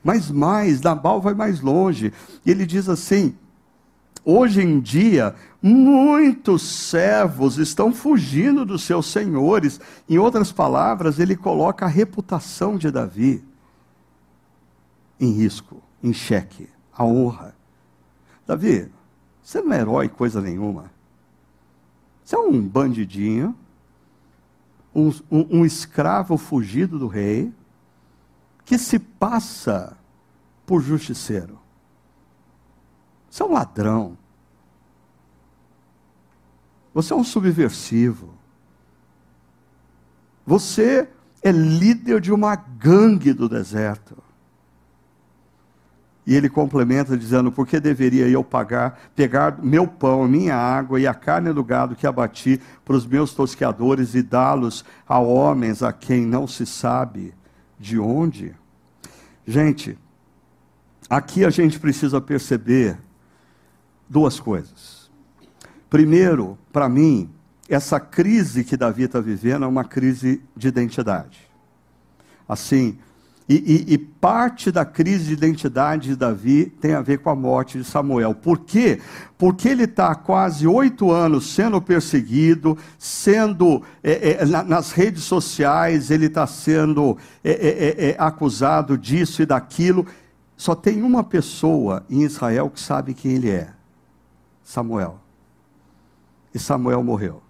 Mas mais, Nabal vai mais longe. Ele diz assim: Hoje em dia, muitos servos estão fugindo dos seus senhores. Em outras palavras, ele coloca a reputação de Davi em risco, em xeque, a honra. Davi, você não é herói coisa nenhuma. Você é um bandidinho, um, um, um escravo fugido do rei, que se passa por justiceiro. Você é um ladrão. Você é um subversivo. Você é líder de uma gangue do deserto. E ele complementa dizendo: Por que deveria eu pagar, pegar meu pão, minha água e a carne do gado que abati para os meus tosqueadores e dá-los a homens a quem não se sabe de onde? Gente, aqui a gente precisa perceber duas coisas. Primeiro, para mim, essa crise que Davi está vivendo é uma crise de identidade. Assim, e, e, e, parte da crise de identidade de Davi tem a ver com a morte de Samuel. Por quê? Porque ele está quase oito anos sendo perseguido, sendo é, é, nas redes sociais, ele está sendo é, é, é, é, acusado disso e daquilo. Só tem uma pessoa em Israel que sabe quem ele é. Samuel. E Samuel morreu.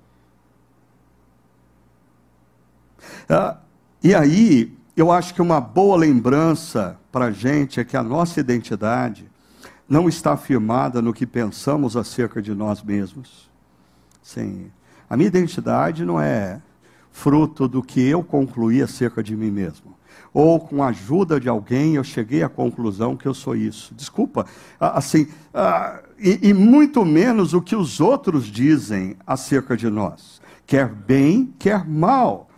Ah, e aí, eu acho que uma boa lembrança para a gente é que a nossa identidade não está firmada no que pensamos acerca de nós mesmos. Sim. A minha identidade não é fruto do que eu concluí acerca de mim mesmo ou com a ajuda de alguém eu cheguei à conclusão que eu sou isso. Desculpa, assim, e, e muito menos o que os outros dizem acerca de nós, quer bem, quer mal.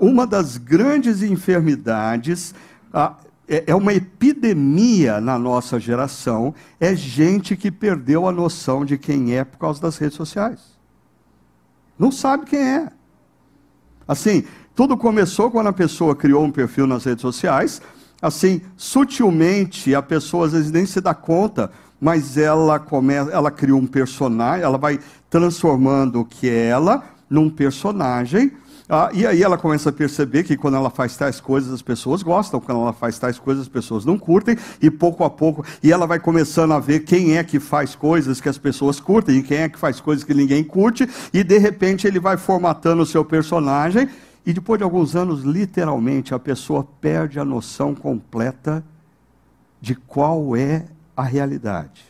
Uma das grandes enfermidades é, é uma epidemia na nossa geração, é gente que perdeu a noção de quem é por causa das redes sociais. Não sabe quem é. Assim, tudo começou quando a pessoa criou um perfil nas redes sociais. Assim, sutilmente, a pessoa às vezes nem se dá conta, mas ela começa, ela cria um personagem, ela vai transformando o que é ela num personagem. Ah, e aí ela começa a perceber que quando ela faz tais coisas as pessoas gostam, quando ela faz tais coisas as pessoas não curtem, e pouco a pouco, e ela vai começando a ver quem é que faz coisas que as pessoas curtem e quem é que faz coisas que ninguém curte, e de repente ele vai formatando o seu personagem e depois de alguns anos, literalmente, a pessoa perde a noção completa de qual é a realidade.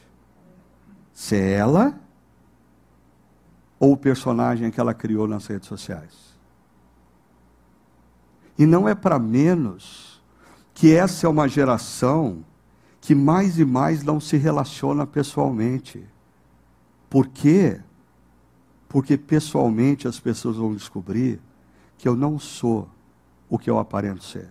Se é ela ou o personagem que ela criou nas redes sociais. E não é para menos que essa é uma geração que mais e mais não se relaciona pessoalmente. Por quê? Porque pessoalmente as pessoas vão descobrir que eu não sou o que eu aparento ser.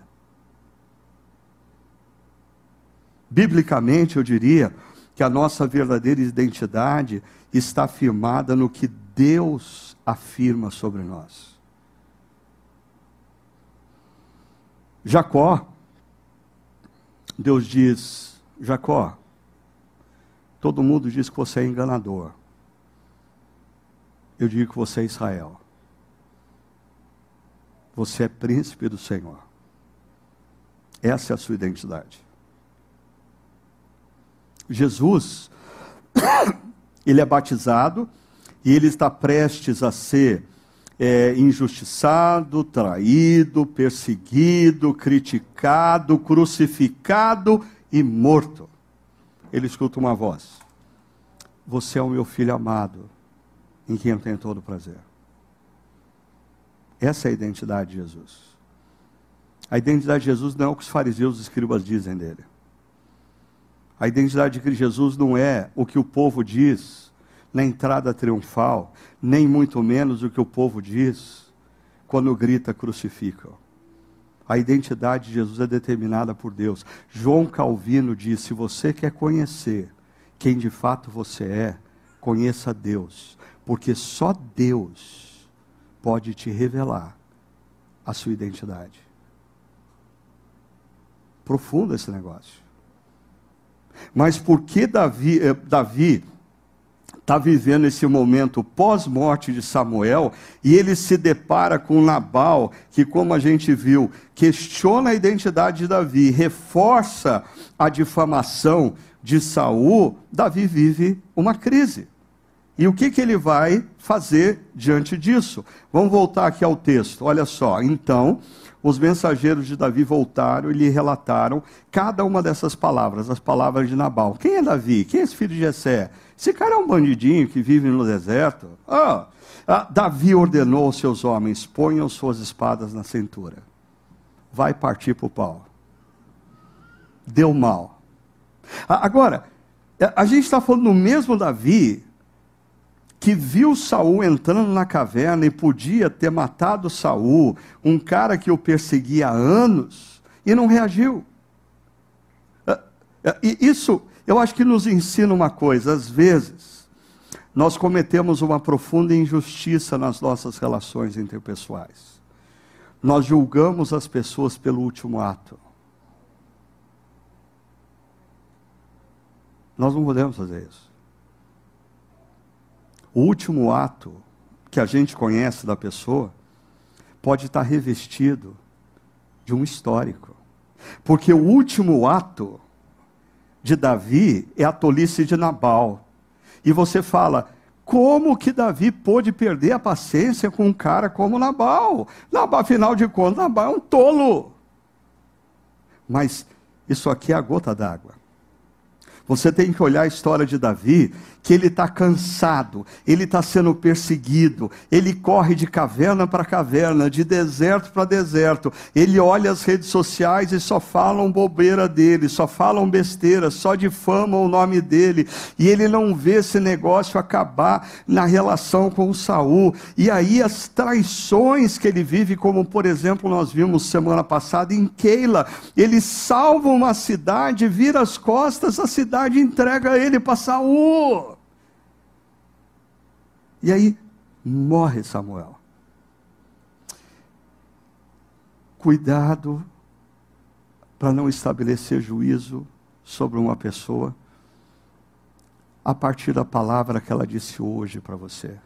Biblicamente, eu diria que a nossa verdadeira identidade está firmada no que Deus afirma sobre nós. Jacó, Deus diz: Jacó, todo mundo diz que você é enganador. Eu digo que você é Israel. Você é príncipe do Senhor. Essa é a sua identidade. Jesus, <coughs> ele é batizado e ele está prestes a ser é, injustiçado, traído, perseguido, criticado, crucificado e morto. Ele escuta uma voz: Você é o meu filho amado, em quem eu tenho todo o prazer. Essa é a identidade de Jesus. A identidade de Jesus não é o que os fariseus e os escribas dizem dele. A identidade de Jesus não é o que o povo diz na entrada triunfal, nem muito menos o que o povo diz quando grita crucifica. A identidade de Jesus é determinada por Deus. João Calvino diz: se você quer conhecer quem de fato você é, conheça Deus, porque só Deus pode te revelar a sua identidade. Profundo esse negócio. Mas por que Davi, eh, está vivendo esse momento pós-morte de Samuel e ele se depara com Nabal, que, como a gente viu, questiona a identidade de Davi, reforça a difamação de Saul, Davi vive uma crise. E o que, que ele vai fazer diante disso? Vamos voltar aqui ao texto. Olha só. Então, os mensageiros de Davi voltaram e lhe relataram cada uma dessas palavras, as palavras de Nabal. Quem é Davi? Quem é esse filho de Jessé? Esse cara é um bandidinho que vive no deserto. Ah, ah, Davi ordenou aos seus homens: ponham suas espadas na cintura. Vai partir para o pau. Deu mal. Agora, a gente está falando do mesmo Davi que viu Saul entrando na caverna e podia ter matado Saul, um cara que o perseguia há anos, e não reagiu. Ah, ah, e isso, eu acho que nos ensina uma coisa, às vezes, nós cometemos uma profunda injustiça nas nossas relações interpessoais. Nós julgamos as pessoas pelo último ato. Nós não podemos fazer isso. O último ato que a gente conhece da pessoa pode estar revestido de um histórico. Porque o último ato de Davi é a tolice de Nabal. E você fala, como que Davi pôde perder a paciência com um cara como Nabal? Nabal, afinal de contas, Nabal é um tolo. Mas isso aqui é a gota d'água. Você tem que olhar a história de Davi que ele está cansado, ele está sendo perseguido, ele corre de caverna para caverna, de deserto para deserto, ele olha as redes sociais e só falam bobeira dele, só falam besteira, só difamam o nome dele, e ele não vê esse negócio acabar na relação com Saul. E aí as traições que ele vive, como por exemplo nós vimos semana passada em Keila, ele salva uma cidade, vira as costas, a cidade entrega ele para Saul. E aí morre Samuel. Cuidado para não estabelecer juízo sobre uma pessoa a partir da palavra que ela disse hoje para você,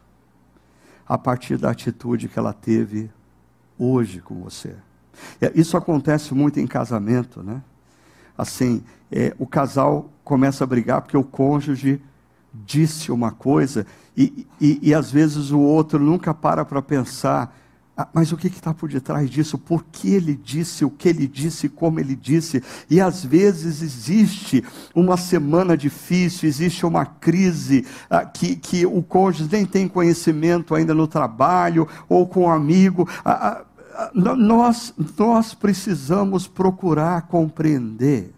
a partir da atitude que ela teve hoje com você. É, isso acontece muito em casamento, né? Assim, é, o casal começa a brigar porque o cônjuge disse uma coisa e, e, e às vezes o outro nunca para para pensar, ah, mas o que está por detrás disso? Por que ele disse o que ele disse, como ele disse? E às vezes existe uma semana difícil, existe uma crise ah, que, que o cônjuge nem tem conhecimento ainda no trabalho ou com um amigo. Ah, ah nós, nós precisamos procurar compreender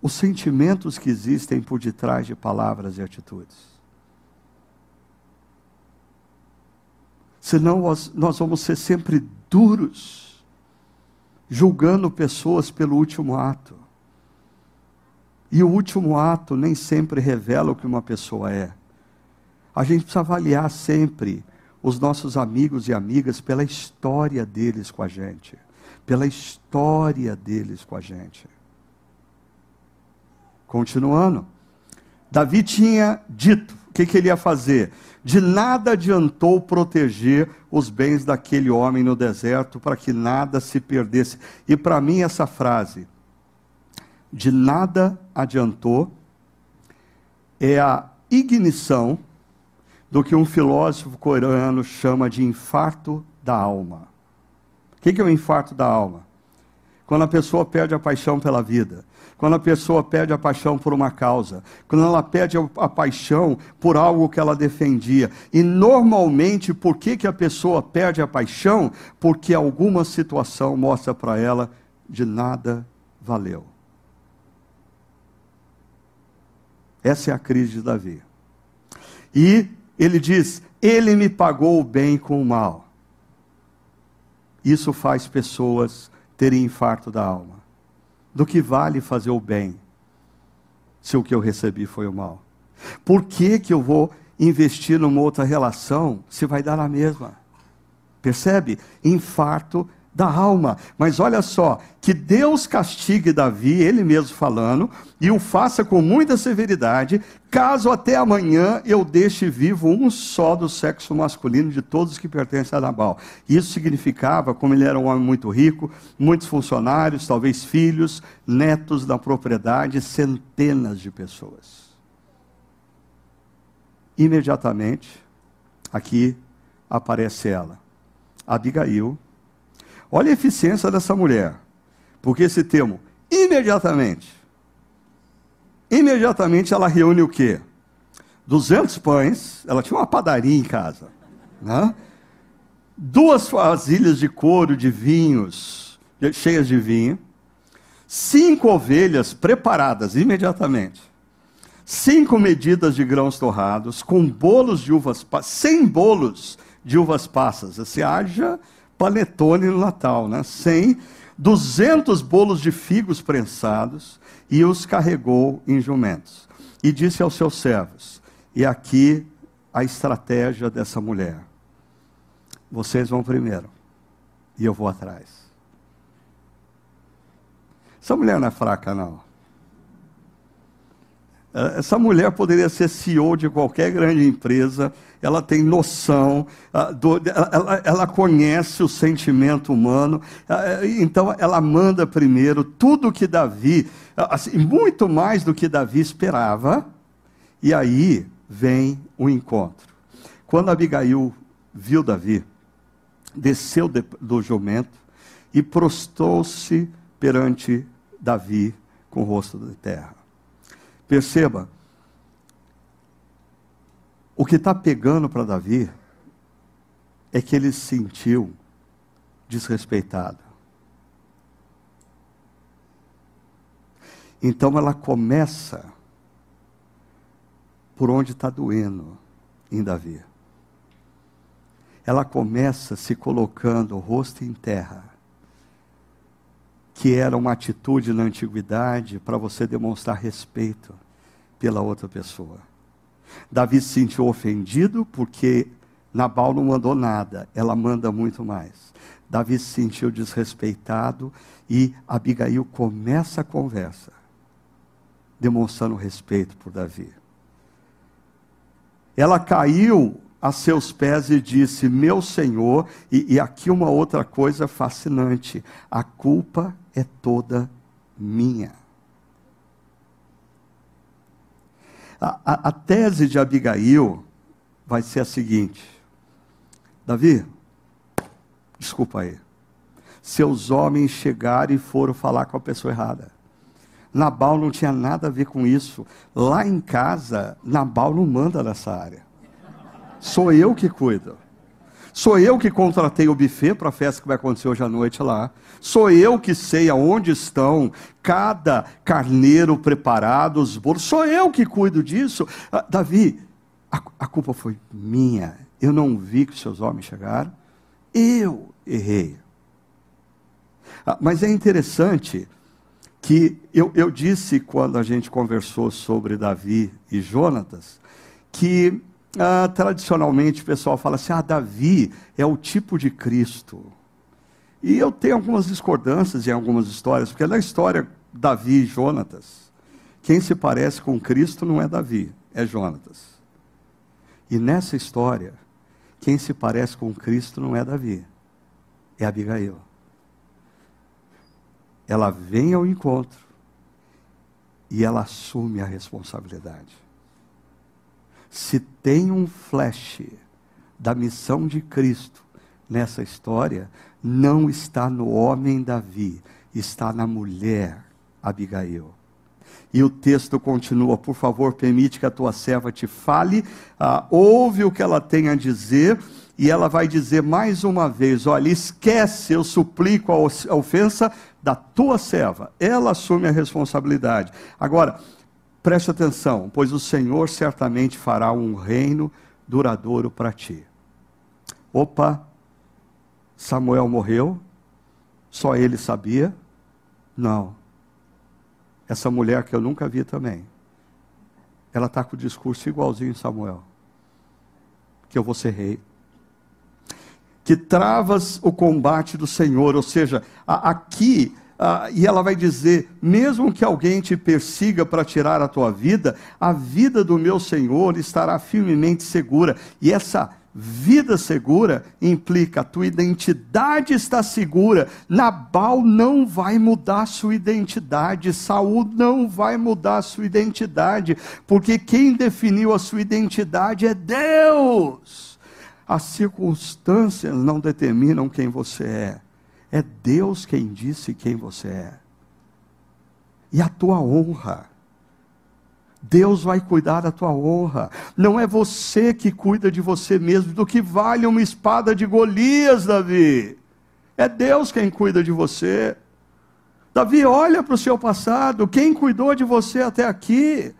os sentimentos que existem por detrás de palavras e atitudes. Senão nós, vamos ser sempre duros, julgando pessoas pelo último ato. E o último ato nem sempre revela o que uma pessoa é. A gente precisa avaliar sempre os nossos amigos e amigas pela história deles com a gente. Pela história deles com a gente. Continuando. Davi tinha dito o que, que ele ia fazer. De nada adiantou proteger os bens daquele homem no deserto para que nada se perdesse. E para mim, essa frase, de nada adiantou, é a ignição do que um filósofo coreano chama de infarto da alma. O que é o infarto da alma? Quando a pessoa perde a paixão pela vida, quando a pessoa perde a paixão por uma causa, quando ela perde a paixão por algo que ela defendia. E normalmente, por que, que a pessoa perde a paixão? Porque alguma situação mostra para ela de nada valeu. Essa é a crise de Davi. E ele diz: Ele me pagou o bem com o mal. Isso faz pessoas terem infarto da alma do que vale fazer o bem, se o que eu recebi foi o mal? Por que, que eu vou investir numa outra relação se vai dar na mesma? Percebe? Infarto da alma. Mas olha só, que Deus castigue Davi, ele mesmo falando, e o faça com muita severidade, caso até amanhã eu deixe vivo um só do sexo masculino de todos que pertencem a Nabal. Isso significava, como ele era um homem muito rico, muitos funcionários, talvez filhos, netos da propriedade, centenas de pessoas. Imediatamente, aqui aparece ela, Abigail, Olha a eficiência dessa mulher. Porque esse termo, imediatamente, imediatamente ela reúne o quê? 200 pães, ela tinha uma padaria em casa, né? duas vasilhas de couro de vinhos, cheias de vinho, cinco ovelhas preparadas imediatamente, cinco medidas de grãos torrados, com bolos de uvas passas, 100 bolos de uvas passas. Você haja panetone no Natal, né? 100, 200 bolos de figos prensados e os carregou em jumentos. E disse aos seus servos: E aqui a estratégia dessa mulher. Vocês vão primeiro e eu vou atrás. Essa mulher não é fraca, não. É, essa mulher poderia ser CEO de qualquer grande empresa, ela tem noção, ela, ela conhece o sentimento humano, então ela manda primeiro tudo que Davi, assim, muito mais do que Davi esperava, e aí vem o encontro. Quando Abigail viu Davi, desceu do jumento e prostou-se perante Davi com o rosto de terra. Perceba, o que está pegando para Davi é que ele se sentiu desrespeitado. Então ela começa por onde está doendo em Davi. Ela começa se colocando o rosto em terra, que era uma atitude na antiguidade para você demonstrar respeito pela outra pessoa. Davi se sentiu ofendido porque Nabal não mandou nada, ela manda muito mais. Davi se sentiu desrespeitado e Abigail começa a conversa, demonstrando respeito por Davi. Ela caiu a seus pés e disse: Meu Senhor, e, e aqui uma outra coisa fascinante: a culpa é toda minha. A, a, a tese de Abigail vai ser a seguinte: Davi, desculpa aí. Seus homens chegaram e foram falar com a pessoa errada. Nabal não tinha nada a ver com isso. Lá em casa, Nabal não manda nessa área. Sou eu que cuido. Sou eu que contratei o buffet para a festa que vai acontecer hoje à noite lá. Sou eu que sei aonde estão cada carneiro preparado, os bolos. Sou eu que cuido disso. Ah, Davi, a, a culpa foi minha. Eu não vi que seus homens chegaram. Eu errei. Ah, mas é interessante que eu, eu disse quando a gente conversou sobre Davi e Jonatas que ah, tradicionalmente o pessoal fala assim: ah, Davi é o tipo de Cristo. E eu tenho algumas discordâncias em algumas histórias, porque na história Davi e Jonatas, quem se parece com Cristo não é Davi, é Jonatas. E nessa história, quem se parece com Cristo não é Davi, é Abigail. Ela vem ao encontro e ela assume a responsabilidade se tem um flash da missão de Cristo nessa história, não está no homem Davi, está na mulher Abigail. E o texto continua: Por favor, permite que a tua serva te fale, ah, ouve o que ela tem a dizer, e ela vai dizer mais uma vez: Olha, esquece, eu suplico a ofensa da tua serva. Ela assume a responsabilidade. Agora, preste atenção, pois o Senhor certamente fará um reino duradouro para ti. Opa, Samuel morreu? Só ele sabia? Não essa mulher que eu nunca vi também, ela está com o discurso igualzinho Samuel. Que eu vou ser rei. Que travas o combate do Senhor, ou seja, aqui, e ela vai dizer: mesmo que alguém te persiga para tirar a tua vida, a vida do meu Senhor estará firmemente segura. E essa Vida segura implica a tua identidade está segura. Nabal não vai mudar sua identidade, Saul não vai mudar sua identidade, porque quem definiu a sua identidade é Deus. As circunstâncias não determinam quem você é. É Deus quem disse quem você é. E a tua honra Deus vai cuidar da tua honra. Não é você que cuida de você mesmo, do que vale uma espada de Golias, Davi. É Deus quem cuida de você. Davi, olha para o seu passado, quem cuidou de você até aqui?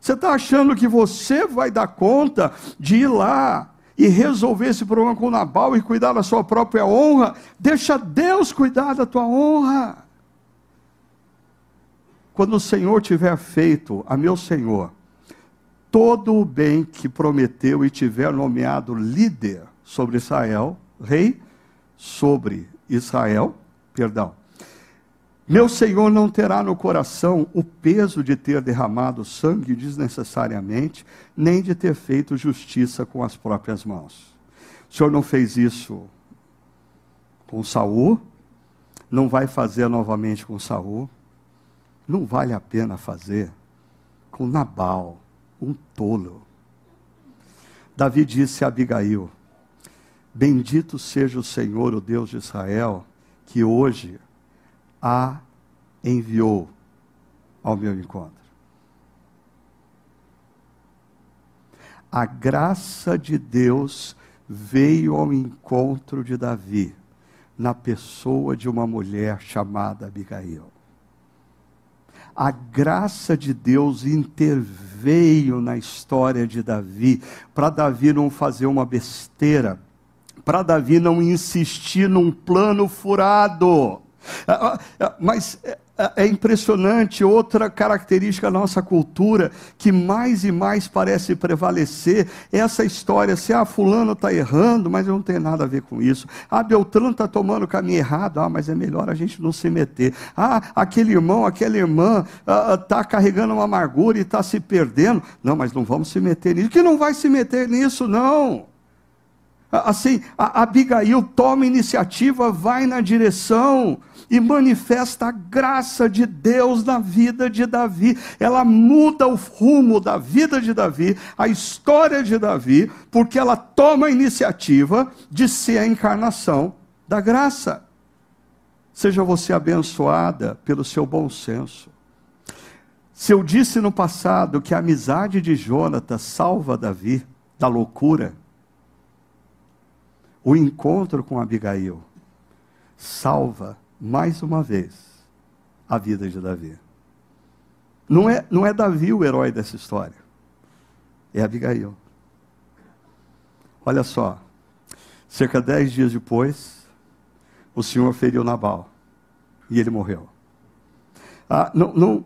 Você está achando que você vai dar conta de ir lá e resolver esse problema com Nabal e cuidar da sua própria honra? Deixa Deus cuidar da tua honra. Quando o Senhor tiver feito a meu Senhor todo o bem que prometeu e tiver nomeado líder sobre Israel, rei sobre Israel, perdão. Meu Senhor não terá no coração o peso de ter derramado sangue desnecessariamente, nem de ter feito justiça com as próprias mãos. O Senhor não fez isso com Saul, não vai fazer novamente com Saul não vale a pena fazer com Nabal, um tolo. Davi disse a Abigail: Bendito seja o Senhor, o Deus de Israel, que hoje a enviou ao meu encontro. A graça de Deus veio ao encontro de Davi, na pessoa de uma mulher chamada Abigail a graça de Deus interveio na história de Davi, para Davi não fazer uma besteira, para Davi não insistir num plano furado. Ah, ah, mas é, é, impressionante, outra característica da nossa cultura que mais e mais parece prevalecer essa história assim, ah, fulano está errando, mas não tenho nada a ver com isso. Ah, Beltrano está tomando o caminho errado, ah, mas é melhor a gente não se meter. Ah, aquele irmão, aquela irmã está ah, carregando uma amargura e está se perdendo. Não, mas não vamos se meter nisso. Que não vai se meter nisso, não. Assim, a Abigail toma iniciativa, vai na direção e manifesta a graça de Deus na vida de Davi. Ela muda o rumo da vida de Davi, a história de Davi, porque ela toma a iniciativa de ser a encarnação da graça. Seja você abençoada pelo seu bom senso. Se eu disse no passado que a amizade de Jonatas salva Davi da loucura, o encontro com Abigail salva mais uma vez a vida de Davi. Não é, não é Davi o herói dessa história, é Abigail. Olha só, cerca de dez dias depois, o Senhor feriu Nabal e ele morreu. Ah, não, não,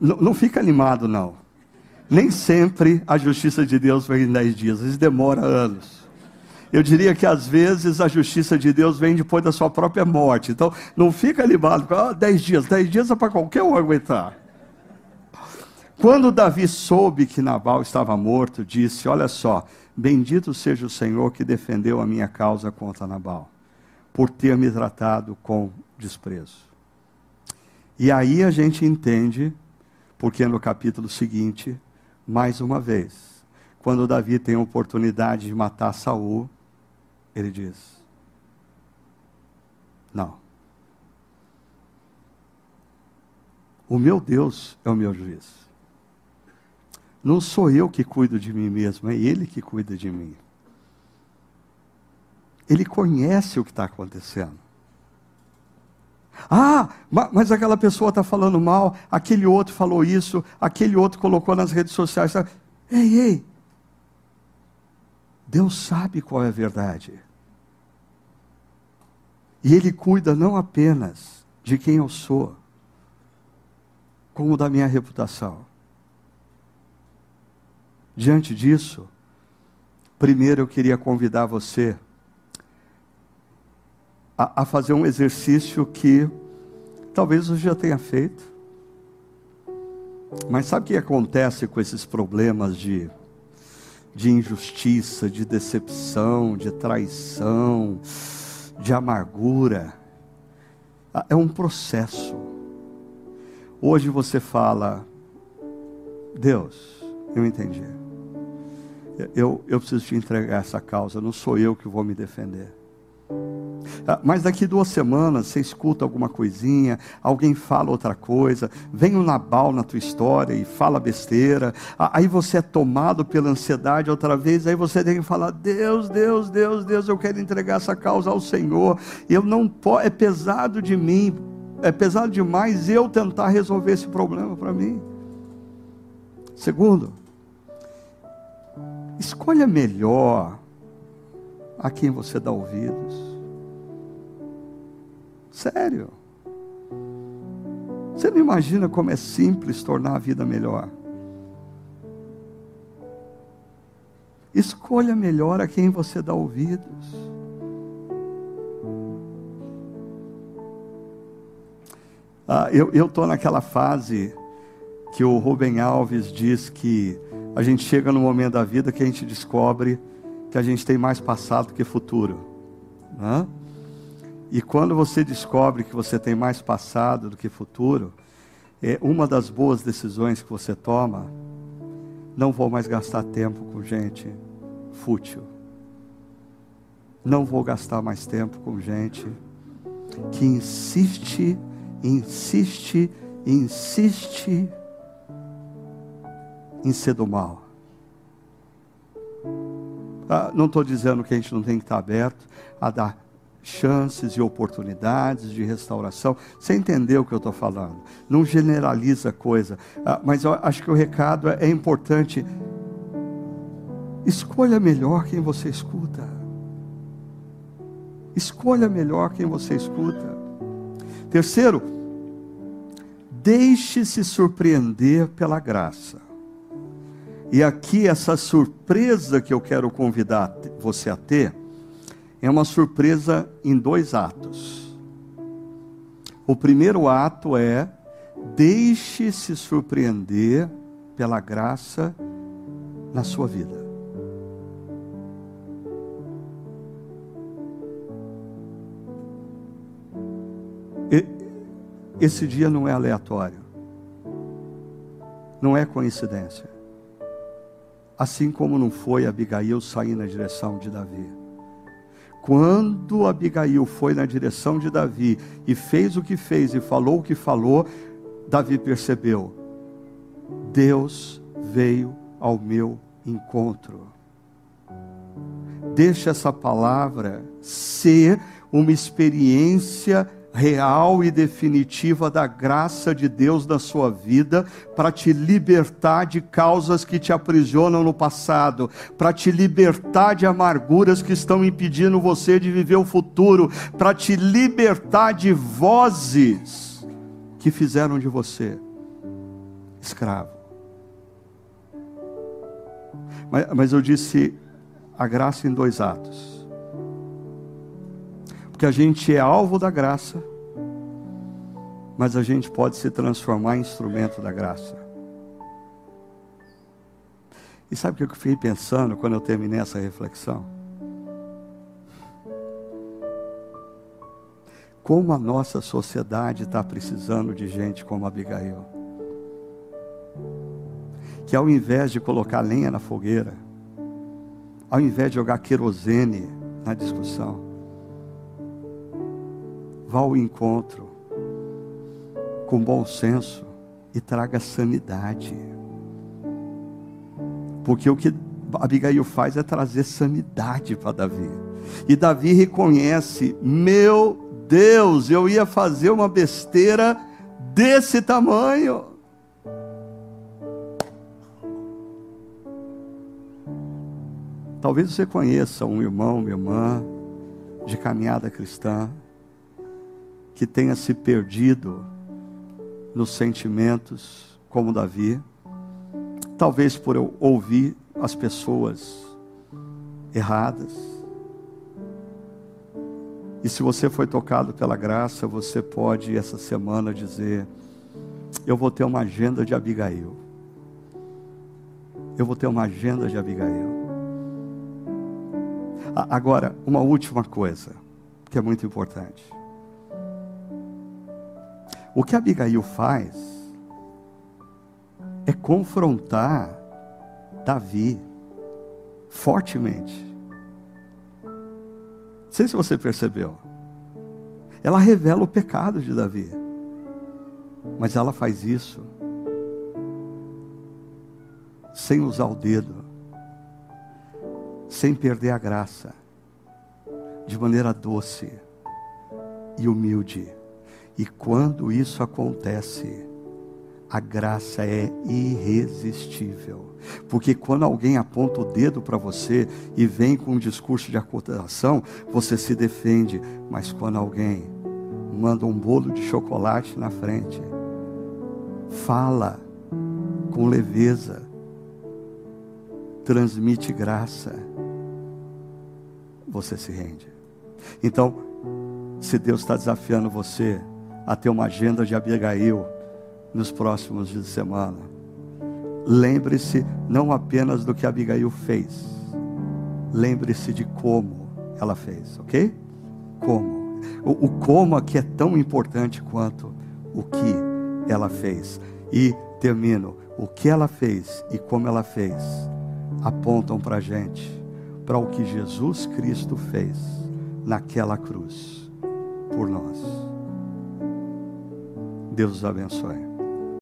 não, não fica animado, não. Nem sempre a justiça de Deus vem em dez dias, vezes demora anos. Eu diria que às vezes a justiça de Deus vem depois da sua própria morte. Então, não fica animado, ah, dez dias, dez dias é para qualquer um aguentar. Quando Davi soube que Nabal estava morto, disse: Olha só, bendito seja o Senhor que defendeu a minha causa contra Nabal, por ter me tratado com desprezo. E aí a gente entende, porque no capítulo seguinte, mais uma vez, quando Davi tem a oportunidade de matar Saul, ele diz: Não. O meu Deus é o meu juiz. Não sou eu que cuido de mim mesmo, é Ele que cuida de mim. Ele conhece o que está acontecendo. Ah, mas aquela pessoa está falando mal, aquele outro falou isso, aquele outro colocou nas redes sociais. Ei, ei. Deus sabe qual é a verdade. E Ele cuida não apenas de quem eu sou, como da minha reputação. Diante disso, primeiro eu queria convidar você a, a fazer um exercício que talvez você já tenha feito. Mas sabe o que acontece com esses problemas de, de injustiça, de decepção, de traição, de amargura? Ah, é um processo. Hoje você fala, Deus, eu entendi. Eu, eu preciso te entregar essa causa, não sou eu que vou me defender. Ah, mas daqui duas semanas você escuta alguma coisinha, alguém fala outra coisa, vem um Nabal na tua história e fala besteira, ah, aí você é tomado pela ansiedade outra vez, aí você tem que falar: Deus, Deus, Deus, Deus, eu quero entregar essa causa ao Senhor, eu não é pesado de mim, é pesado demais eu tentar resolver esse problema para mim. Segundo, escolha melhor a quem você dá ouvidos. Sério. Você não imagina como é simples tornar a vida melhor. Escolha melhor a quem você dá ouvidos. Ah, eu estou naquela fase que o Rubem Alves diz que a gente chega no momento da vida que a gente descobre que a gente tem mais passado que futuro. Né? E quando você descobre que você tem mais passado do que futuro, é uma das boas decisões que você toma, não vou mais gastar tempo com gente fútil. Não vou gastar mais tempo com gente que insiste, insiste, insiste em ser do mal. Ah, não estou dizendo que a gente não tem que estar aberto a dar chances e oportunidades de restauração. Você entendeu o que eu estou falando? Não generaliza a coisa. Ah, mas eu acho que o recado é, é importante. Escolha melhor quem você escuta. Escolha melhor quem você escuta. Terceiro, deixe-se surpreender pela graça. E aqui essa surpresa que eu quero convidar você a ter é uma surpresa em dois atos. O primeiro ato é deixe-se surpreender pela graça na sua vida. Esse dia não é aleatório, não é coincidência assim como não foi Abigail sair na direção de Davi. Quando Abigail foi na direção de Davi e fez o que fez e falou o que falou, Davi percebeu: Deus veio ao meu encontro. Deixa essa palavra ser uma experiência real e definitiva da graça de Deus na sua vida, para te libertar de causas que te aprisionam no passado, para te libertar de amarguras que estão impedindo você de viver o futuro, para te libertar de vozes que fizeram de você escravo. Mas, mas eu disse a graça em dois atos porque a gente é alvo da graça, mas a gente pode se transformar em instrumento da graça. E sabe o que eu fiquei pensando quando eu terminei essa reflexão? Como a nossa sociedade está precisando de gente como Abigail. Que ao invés de colocar lenha na fogueira, ao invés de jogar querosene na discussão, vá ao encontro com bom senso, e traga sanidade. Porque o que Abigail faz é trazer sanidade para Davi. E Davi reconhece: meu Deus, eu ia fazer uma besteira desse tamanho. Talvez você conheça um irmão, uma irmã de caminhada cristã que tenha se perdido nos sentimentos como Davi. Talvez por eu ouvir as pessoas erradas. E se você foi tocado pela graça, você pode essa semana dizer: Eu vou ter uma agenda de Abigail. Eu vou ter uma agenda de Abigail. Agora, uma última coisa, que é muito importante. O que Abigail faz é confrontar Davi fortemente. Não sei se você percebeu. Ela revela o pecado de Davi. Mas ela faz isso sem usar o dedo, sem perder a graça, de maneira doce e humilde. E quando isso acontece, a graça é irresistível. Porque quando alguém aponta o dedo para você e vem com um discurso de acusação, você se defende. Mas quando alguém manda um bolo de chocolate na frente, fala com leveza, transmite graça, você se rende. Então, se Deus está desafiando você a ter uma agenda de Abigail, nos próximos dias de semana. Lembre-se não apenas do que Abigail fez, lembre-se de como ela fez, ok? Como. O, o como aqui é tão importante quanto o que ela fez. E termino: o que ela fez e como ela fez apontam para a gente, para o que Jesus Cristo fez naquela cruz por nós. Deus os abençoe.